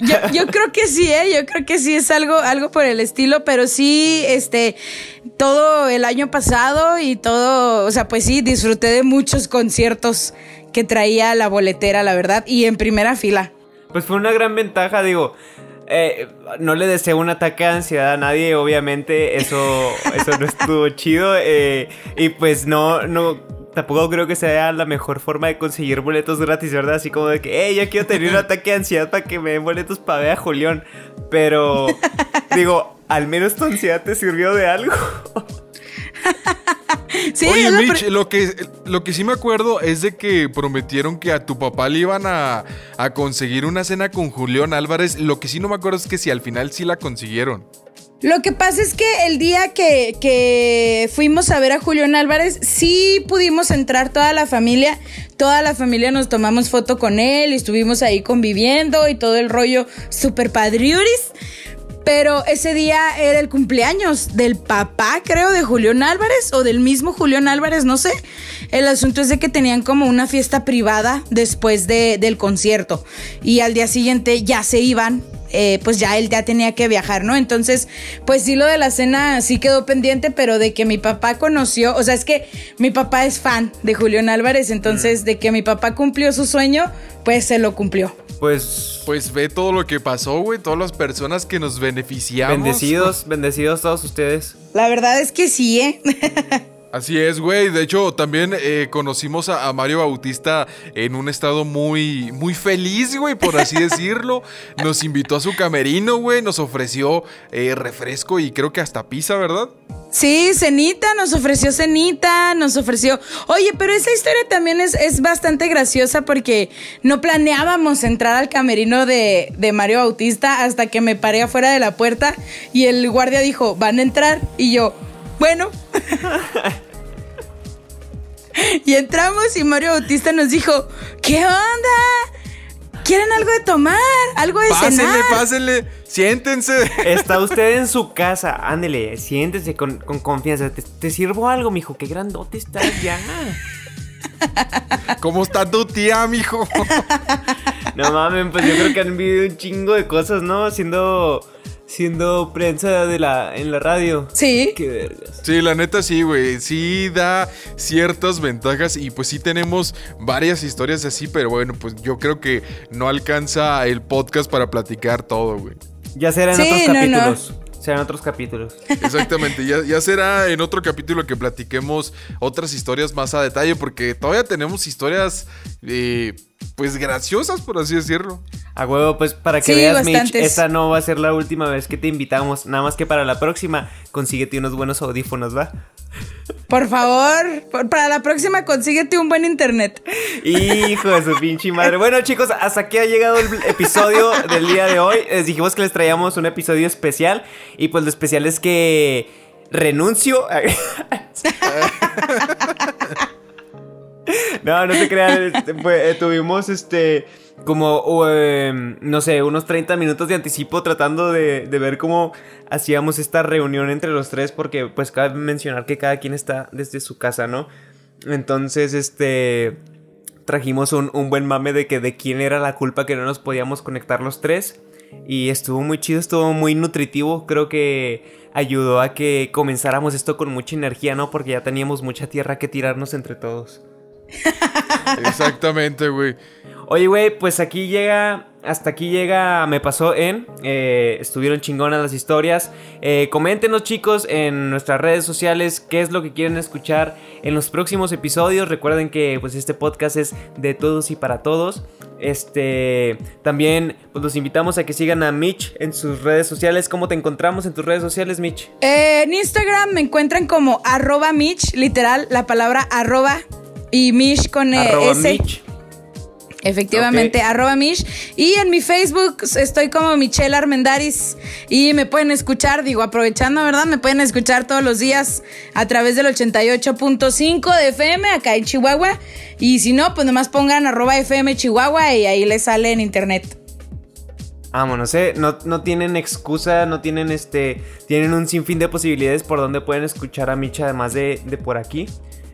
Yo, yo creo que sí, ¿eh? Yo creo que sí es algo, algo por el estilo, pero sí, este, todo el año pasado y todo, o sea, pues sí, disfruté de muchos conciertos que traía la boletera, la verdad, y en primera fila. Pues fue una gran ventaja, digo. Eh, no le deseo un ataque de ansiedad a nadie, obviamente. Eso, eso no estuvo chido. eh, y pues no, no. Tampoco creo que sea la mejor forma de conseguir boletos gratis, ¿verdad? Así como de que, hey, ya quiero tener un ataque de ansiedad para que me den boletos para ver a Julián. Pero, digo, al menos tu ansiedad te sirvió de algo. Sí, Oye, Mitch, lo que, lo que sí me acuerdo es de que prometieron que a tu papá le iban a, a conseguir una cena con Julián Álvarez. Lo que sí no me acuerdo es que si al final sí la consiguieron. Lo que pasa es que el día que, que fuimos a ver a Julián Álvarez, sí pudimos entrar toda la familia. Toda la familia nos tomamos foto con él y estuvimos ahí conviviendo y todo el rollo super padriuris. Pero ese día era el cumpleaños del papá, creo, de Julián Álvarez o del mismo Julián Álvarez, no sé. El asunto es de que tenían como una fiesta privada después de- del concierto y al día siguiente ya se iban. Eh, pues ya él ya tenía que viajar, ¿no? Entonces, pues sí, lo de la cena sí quedó pendiente, pero de que mi papá conoció, o sea, es que mi papá es fan de Julián Álvarez, entonces de que mi papá cumplió su sueño, pues se lo cumplió. Pues, Pues ve todo lo que pasó, güey. Todas las personas que nos beneficiamos. bendecidos, bendecidos todos ustedes. La verdad es que sí, ¿eh? Así es, güey. De hecho, también eh, conocimos a, a Mario Bautista en un estado muy, muy feliz, güey, por así decirlo. Nos invitó a su camerino, güey. Nos ofreció eh, refresco y creo que hasta pizza, ¿verdad? Sí, Cenita, nos ofreció Cenita, nos ofreció... Oye, pero esa historia también es, es bastante graciosa porque no planeábamos entrar al camerino de, de Mario Bautista hasta que me paré afuera de la puerta y el guardia dijo, van a entrar. Y yo, bueno. y entramos y Mario Bautista nos dijo, ¿qué onda? ¿Quieren algo de tomar? ¿Algo de Pásenle, cenar? pásenle. Siéntense. Está usted en su casa, ándele, siéntese con, con confianza. ¿Te, te sirvo algo, mijo? Qué grandote estás ya. ¿Cómo está tu tía, mijo? No mames, pues yo creo que han vivido un chingo de cosas, ¿no? Siendo, siendo prensa de la, en la radio. Sí. Qué vergas. Sí, la neta sí, güey. Sí da ciertas ventajas y pues sí tenemos varias historias así, pero bueno, pues yo creo que no alcanza el podcast para platicar todo, güey. Ya será en Sí, otros no, no. capítulos. Serán otros capítulos. Exactamente, ya, ya será en otro capítulo que platiquemos otras historias más a detalle, porque todavía tenemos historias, eh, pues graciosas, por así decirlo. A huevo, pues para que Sí, veas, Mitch, bastantes. esta no va a ser la última vez que te invitamos. Nada más que para la próxima, consíguete unos buenos audífonos, ¿va? Por favor, por- para la próxima consíguete un buen internet. Hijo de su pinche madre. Bueno, chicos, hasta aquí ha llegado el episodio del día de hoy. Les dijimos que les traíamos un episodio especial. Y pues lo especial es que renuncio. no, no se crean. este, eh, tuvimos este. Como, eh, no sé, unos 30 minutos de anticipo tratando de, de ver cómo hacíamos esta reunión entre los tres. Porque, pues, cabe mencionar que cada quien está desde su casa, ¿no? Entonces, este trajimos un, un buen mame de que de quién era la culpa que no nos podíamos conectar los tres. Y estuvo muy chido, estuvo muy nutritivo. Creo que ayudó a que comenzáramos esto con mucha energía, ¿no? Porque ya teníamos mucha tierra que tirarnos entre todos. Exactamente, güey. Oye, güey, pues aquí llega. Hasta aquí llega. Me pasó en. eh, estuvieron chingonas las historias. Eh, coméntenos, chicos, en nuestras redes sociales qué es lo que quieren escuchar en los próximos episodios. Recuerden que pues este podcast es de todos y para todos. Este. También pues, los invitamos a que sigan a Mitch en sus redes sociales. ¿Cómo te encontramos en tus redes sociales, Mitch? Eh, en Instagram me encuentran como arroba Mitch, literal, la palabra arroba y Mish con eh, Arroba S. Mitch. Efectivamente, arroba Mish. Y en mi Facebook estoy como Michelle Armendaris. Y me pueden escuchar, digo, aprovechando, ¿verdad? Me pueden escuchar todos los días a través del 88.5 de FM acá en Chihuahua. Y si no, pues nomás pongan arroba FM Chihuahua y ahí les sale en internet. Vámonos, eh. No, no tienen excusa, no tienen este. Tienen un sinfín de posibilidades por donde pueden escuchar a Mitch, además de, de por aquí.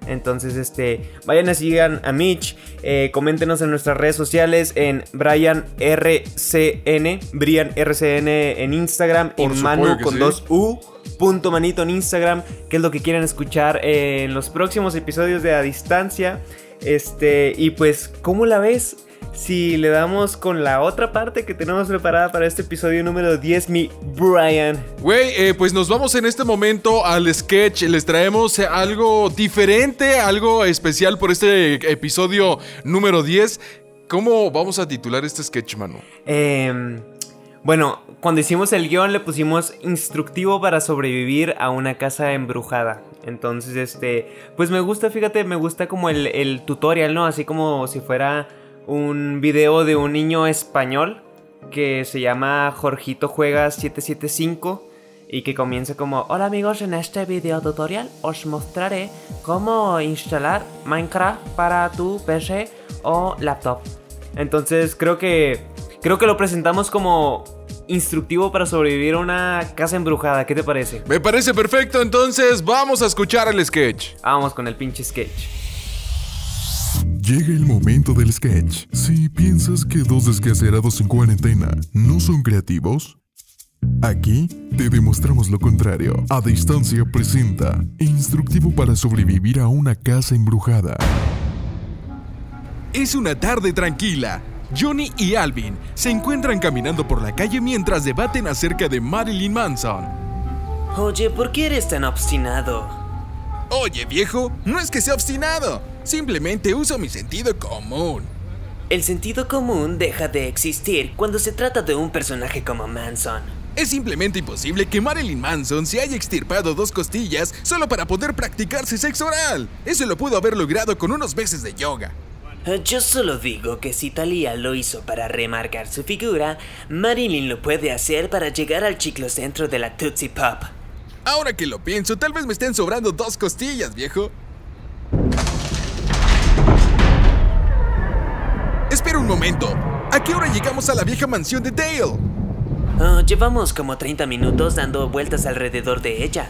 Entonces, este. Vayan a sigan a Mitch. eh, coméntenos en nuestras redes sociales. En Brian RCN. Brian RCN en Instagram. Por supuesto Manu con sí. dos U. Punto manito en Instagram. Que es lo que quieren escuchar eh, en los próximos episodios de A Distancia. Este. Y pues, ¿cómo la ves? Si le damos con la otra parte que tenemos preparada para este episodio número 10, mi Brian. Güey, eh, pues nos vamos en este momento al sketch. Les traemos eh, algo diferente, algo especial por este episodio número 10. ¿Cómo vamos a titular este sketch, mano? Em, bueno, cuando hicimos el guion le pusimos instructivo para sobrevivir a una casa embrujada. Entonces, este, pues me gusta, fíjate, me gusta como el, el tutorial, ¿no? Así como si fuera un video de un niño español que se llama Jorgito Juega 775 y que comienza como Hola amigos, en este video tutorial os mostraré cómo instalar Minecraft para tu PC o laptop. Entonces creo que creo que lo presentamos como instructivo para sobrevivir a una casa embrujada. ¿Qué te parece? Me parece perfecto, entonces vamos a escuchar el sketch. Vamos con el pinche sketch. Llega el momento del sketch. Si piensas que dos descacerados en cuarentena no son creativos, aquí te demostramos lo contrario. A distancia presenta Instructivo para sobrevivir a una casa embrujada. Es una tarde tranquila. Johnny y Alvin se encuentran caminando por la calle mientras debaten acerca de Marilyn Manson. Oye, ¿por qué eres tan obstinado? Oye, viejo, no es que sea obstinado, simplemente uso mi sentido común. El sentido común deja de existir cuando se trata de un personaje como Manson. Es simplemente imposible que Marilyn Manson se haya extirpado dos costillas solo para poder practicarse sexo oral. Eso lo pudo haber logrado con unos meses de yoga. Yo solo digo que si Thalia lo hizo para remarcar su figura, Marilyn lo puede hacer para llegar al chiclocentro de la Tootsie Pop. Ahora que lo pienso, tal vez me estén sobrando dos costillas, viejo. Espera un momento. ¿A qué hora llegamos a la vieja mansión de Dale? Oh, llevamos como 30 minutos dando vueltas alrededor de ella.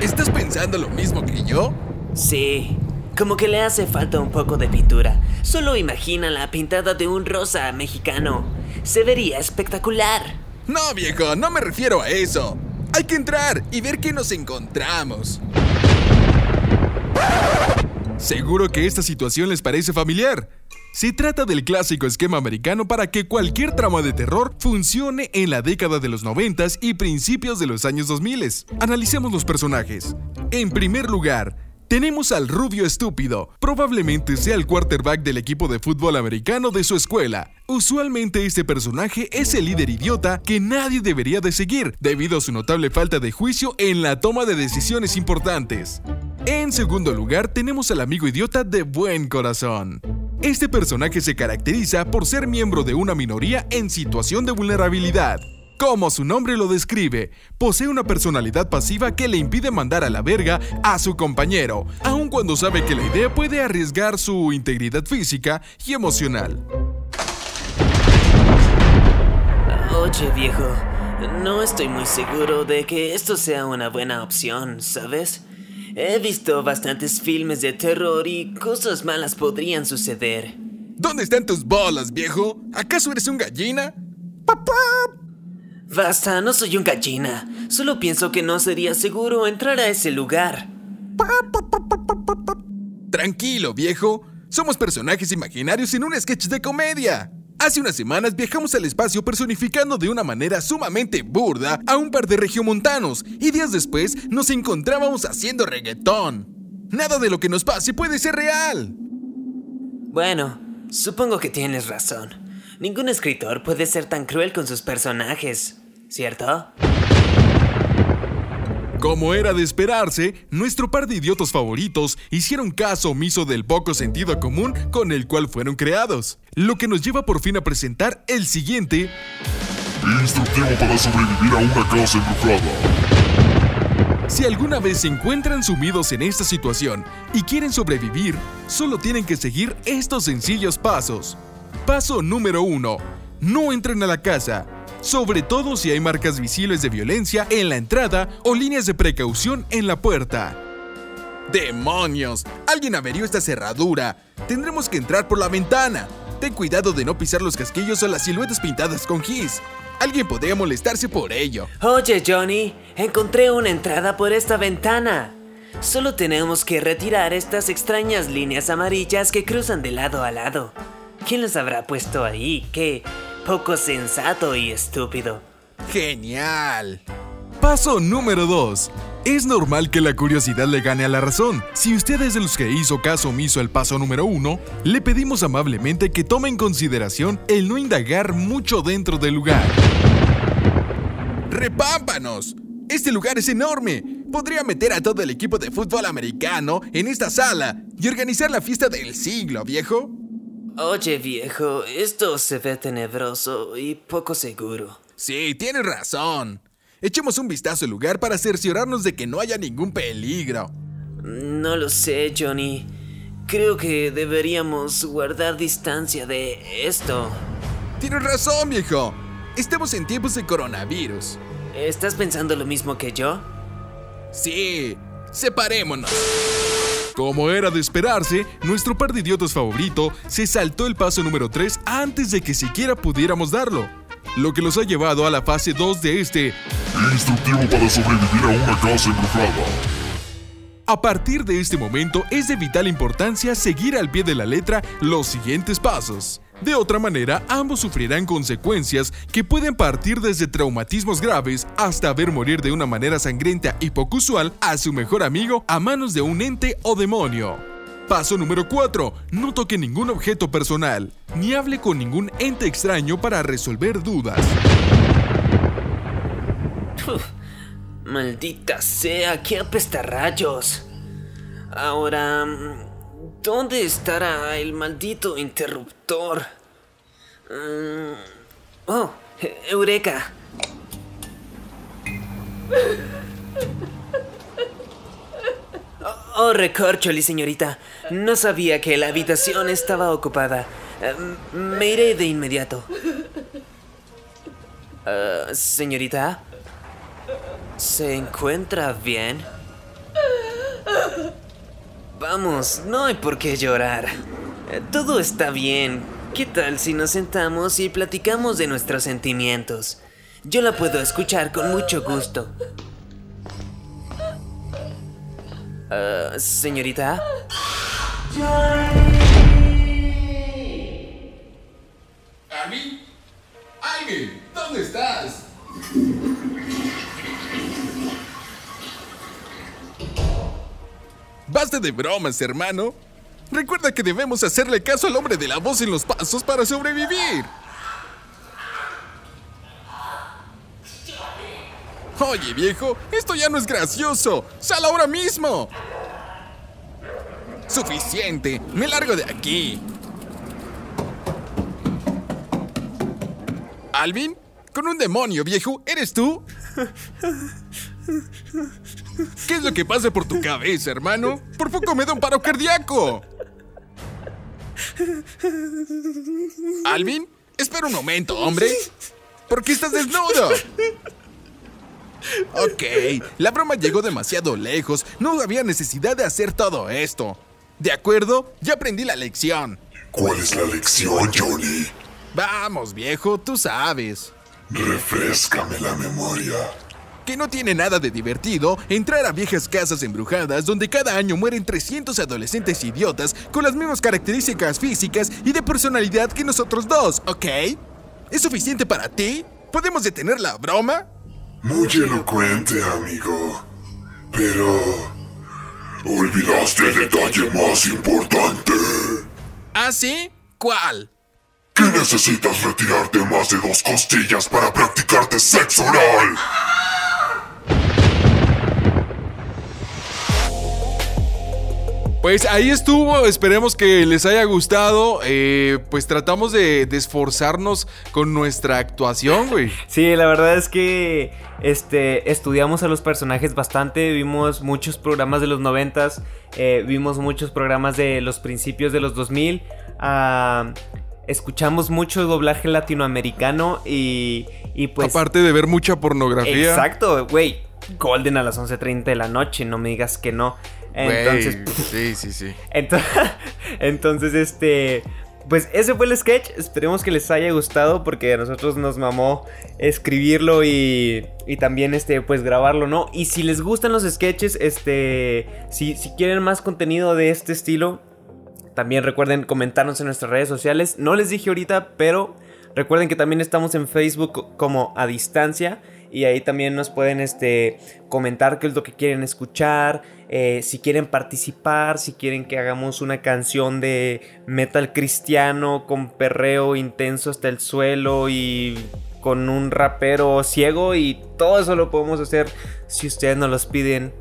¿Estás pensando lo mismo que yo? Sí, como que le hace falta un poco de pintura. Solo imagina la pintada de un rosa mexicano. Se vería espectacular. No, viejo, no me refiero a eso. Hay que entrar y ver qué nos encontramos. Seguro que esta situación les parece familiar. Se trata del clásico esquema americano para que cualquier trama de terror funcione en la década de los 90 y principios de los años 2000. Analicemos los personajes. En primer lugar, tenemos al rubio estúpido. Probablemente sea el quarterback del equipo de fútbol americano de su escuela. Usualmente este personaje es el líder idiota que nadie debería de seguir, debido a su notable falta de juicio en la toma de decisiones importantes. En segundo lugar, tenemos al amigo idiota de buen corazón. Este personaje se caracteriza por ser miembro de una minoría en situación de vulnerabilidad. Como su nombre lo describe, posee una personalidad pasiva que le impide mandar a la verga a su compañero, aun cuando sabe que la idea puede arriesgar su integridad física y emocional. Oye, viejo, no estoy muy seguro de que esto sea una buena opción, ¿sabes? He visto bastantes filmes de terror y cosas malas podrían suceder. ¿Dónde están tus bolas, viejo? ¿Acaso eres un gallina? Basta, no soy un gallina. Solo pienso que no sería seguro entrar a ese lugar. Tranquilo, viejo. Somos personajes imaginarios en un sketch de comedia. Hace unas semanas viajamos al espacio personificando de una manera sumamente burda a un par de regiomontanos y días después nos encontrábamos haciendo reggaetón. Nada de lo que nos pase puede ser real. Bueno, supongo que tienes razón. Ningún escritor puede ser tan cruel con sus personajes, ¿cierto? Como era de esperarse, nuestro par de idiotas favoritos hicieron caso omiso del poco sentido común con el cual fueron creados. Lo que nos lleva por fin a presentar el siguiente Instructivo para sobrevivir a una casa embrujada. Si alguna vez se encuentran sumidos en esta situación y quieren sobrevivir, solo tienen que seguir estos sencillos pasos. Paso número 1. No entren a la casa, sobre todo si hay marcas visibles de violencia en la entrada o líneas de precaución en la puerta. ¡Demonios! Alguien averió esta cerradura. Tendremos que entrar por la ventana. Ten cuidado de no pisar los casquillos o las siluetas pintadas con gis. Alguien podría molestarse por ello. Oye, Johnny, encontré una entrada por esta ventana. Solo tenemos que retirar estas extrañas líneas amarillas que cruzan de lado a lado. ¿Quién las habrá puesto ahí? Qué poco sensato y estúpido. ¡Genial! Paso número 2. Es normal que la curiosidad le gane a la razón. Si usted es de los que hizo caso omiso al paso número 1, le pedimos amablemente que tome en consideración el no indagar mucho dentro del lugar. ¡Repámpanos! Este lugar es enorme. Podría meter a todo el equipo de fútbol americano en esta sala y organizar la fiesta del siglo, viejo. Oye, viejo, esto se ve tenebroso y poco seguro. Sí, tienes razón. Echemos un vistazo al lugar para cerciorarnos de que no haya ningún peligro. No lo sé, Johnny. Creo que deberíamos guardar distancia de esto. Tienes razón, viejo. Estamos en tiempos de coronavirus. ¿Estás pensando lo mismo que yo? Sí, separémonos. Como era de esperarse, nuestro par de idiotas favorito se saltó el paso número 3 antes de que siquiera pudiéramos darlo. Lo que los ha llevado a la fase 2 de este Instructivo para sobrevivir a una casa embrujada. A partir de este momento es de vital importancia seguir al pie de la letra los siguientes pasos. De otra manera, ambos sufrirán consecuencias que pueden partir desde traumatismos graves hasta ver morir de una manera sangrienta y poco usual a su mejor amigo a manos de un ente o demonio. Paso número 4. No toque ningún objeto personal, ni hable con ningún ente extraño para resolver dudas. Maldita sea, qué apestarrayos. Ahora, ¿dónde estará el maldito interruptor? Mm, oh, Eureka. Oh, recorcholi, señorita. No sabía que la habitación estaba ocupada. Eh, me iré de inmediato. Ah, señorita. ¿Se encuentra bien? Vamos, no hay por qué llorar. Eh, Todo está bien. ¿Qué tal si nos sentamos y platicamos de nuestros sentimientos? Yo la puedo escuchar con mucho gusto. Ah, señorita. ¿Alvin? ¡Alvin! ¿Dónde estás? Basta de bromas, hermano. Recuerda que debemos hacerle caso al hombre de la voz en los pasos para sobrevivir. Oye, viejo, esto ya no es gracioso. ¡Sal ahora mismo! Suficiente, me largo de aquí. ¿Alvin? Con un demonio, viejo, ¿eres tú? ¿Qué es lo que pasa por tu cabeza, hermano? Por poco me da un paro cardíaco. ¿Alvin? Espera un momento, hombre. ¿Por qué estás desnudo? Ok, la broma llegó demasiado lejos. No había necesidad de hacer todo esto. ¿De acuerdo? Ya aprendí la lección. ¿Cuál es la lección, Johnny? Vamos, viejo, tú sabes. Refrescame la memoria. Que no tiene nada de divertido entrar a viejas casas embrujadas donde cada año mueren 300 adolescentes idiotas con las mismas características físicas y de personalidad que nosotros dos, ¿ok? ¿Es suficiente para ti? ¿Podemos detener la broma? Muy elocuente, amigo. Pero... Olvidaste el detalle más importante. ¿Ah, sí? ¿Cuál? Que necesitas retirarte más de dos costillas para practicarte sexo oral. Pues ahí estuvo, esperemos que les haya gustado. Eh, pues tratamos de, de esforzarnos con nuestra actuación, güey. Sí, la verdad es que este, estudiamos a los personajes bastante, vimos muchos programas de los noventas, eh, vimos muchos programas de los principios de los 2000, ah, escuchamos mucho doblaje latinoamericano y, y pues... Aparte de ver mucha pornografía. Exacto, güey. Golden a las 11.30 de la noche, no me digas que no. Entonces, sí, sí, sí. Entonces, entonces, este. Pues ese fue el sketch. Esperemos que les haya gustado. Porque a nosotros nos mamó escribirlo y. Y también, este, pues grabarlo, ¿no? Y si les gustan los sketches, este. Si, si quieren más contenido de este estilo. También recuerden comentarnos en nuestras redes sociales. No les dije ahorita, pero recuerden que también estamos en Facebook como a distancia. Y ahí también nos pueden este, comentar qué es lo que quieren escuchar. eh, si quieren participar, si quieren que hagamos una canción de metal cristiano con perreo intenso hasta el suelo y con un rapero ciego. Y todo eso lo podemos hacer si ustedes nos los piden.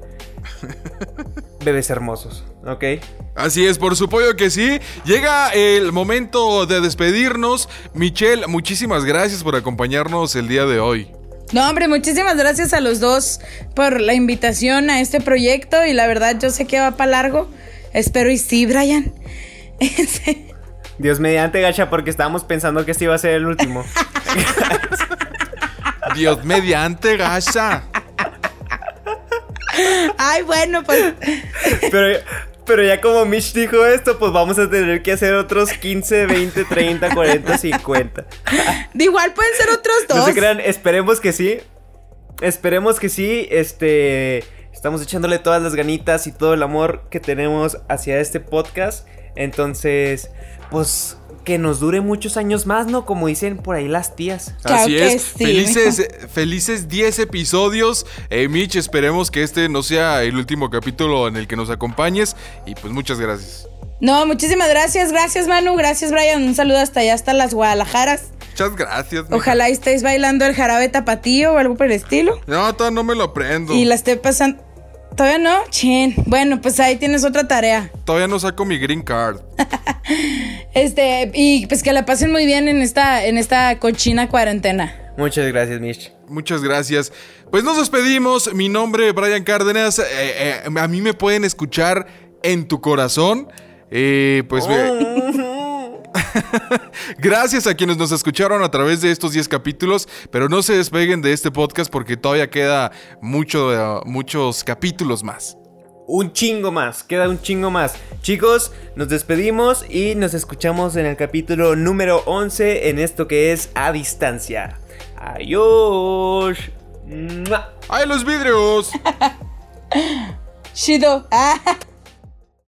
Bebés hermosos, ¿ok? Así es, por supuesto que sí. Llega el momento de despedirnos. Michelle, muchísimas gracias por acompañarnos el día de hoy. No, hombre, muchísimas gracias a los dos por la invitación a este proyecto y la verdad yo sé que va para largo. Espero y sí, Brian. Dios mediante, gacha, porque estábamos pensando que este iba a ser el último. Dios mediante, gacha. Ay, bueno, pues Pero, pero ya como Mitch dijo esto, pues vamos a tener que hacer otros 15, 20, 30, 40, 50. de igual pueden ser otros dos. No se crean, esperemos que sí. Esperemos que sí. Este. Estamos echándole todas las ganitas y todo el amor que tenemos hacia este podcast. Entonces, pues que nos dure muchos años más, ¿no? Como dicen por ahí las tías. Claro Así que es. sí, Felices, felices 10 episodios. Eh, Mitch, esperemos que este no sea el último capítulo en el que nos acompañes. Y pues muchas gracias. No, muchísimas gracias, gracias Manu, gracias Brian, un saludo hasta allá, hasta las Guadalajaras. Muchas gracias. mija. Ojalá estéis bailando el jarabe tapatío o algo por el estilo. No, todavía no me lo aprendo. Y la esté pasando... ¿Todavía no? Chin. Bueno, pues ahí tienes otra tarea. Todavía no saco mi green card. Este, y pues que la pasen muy bien en esta, en esta cochina cuarentena. Muchas gracias, Mitch. Muchas gracias. Pues nos despedimos. Mi nombre es Brian Cárdenas. Eh, eh, a mí me pueden escuchar en tu corazón. Eh, pues me- gracias a quienes nos escucharon a través de estos 10 capítulos. Pero no se despeguen de este podcast porque todavía queda mucho, muchos capítulos más. Un chingo más, queda un chingo más. Chicos, nos despedimos y nos escuchamos en el capítulo número 11 en esto que es A Distancia. Adiós. ¡Ay, los vidrios! Shido. Ah.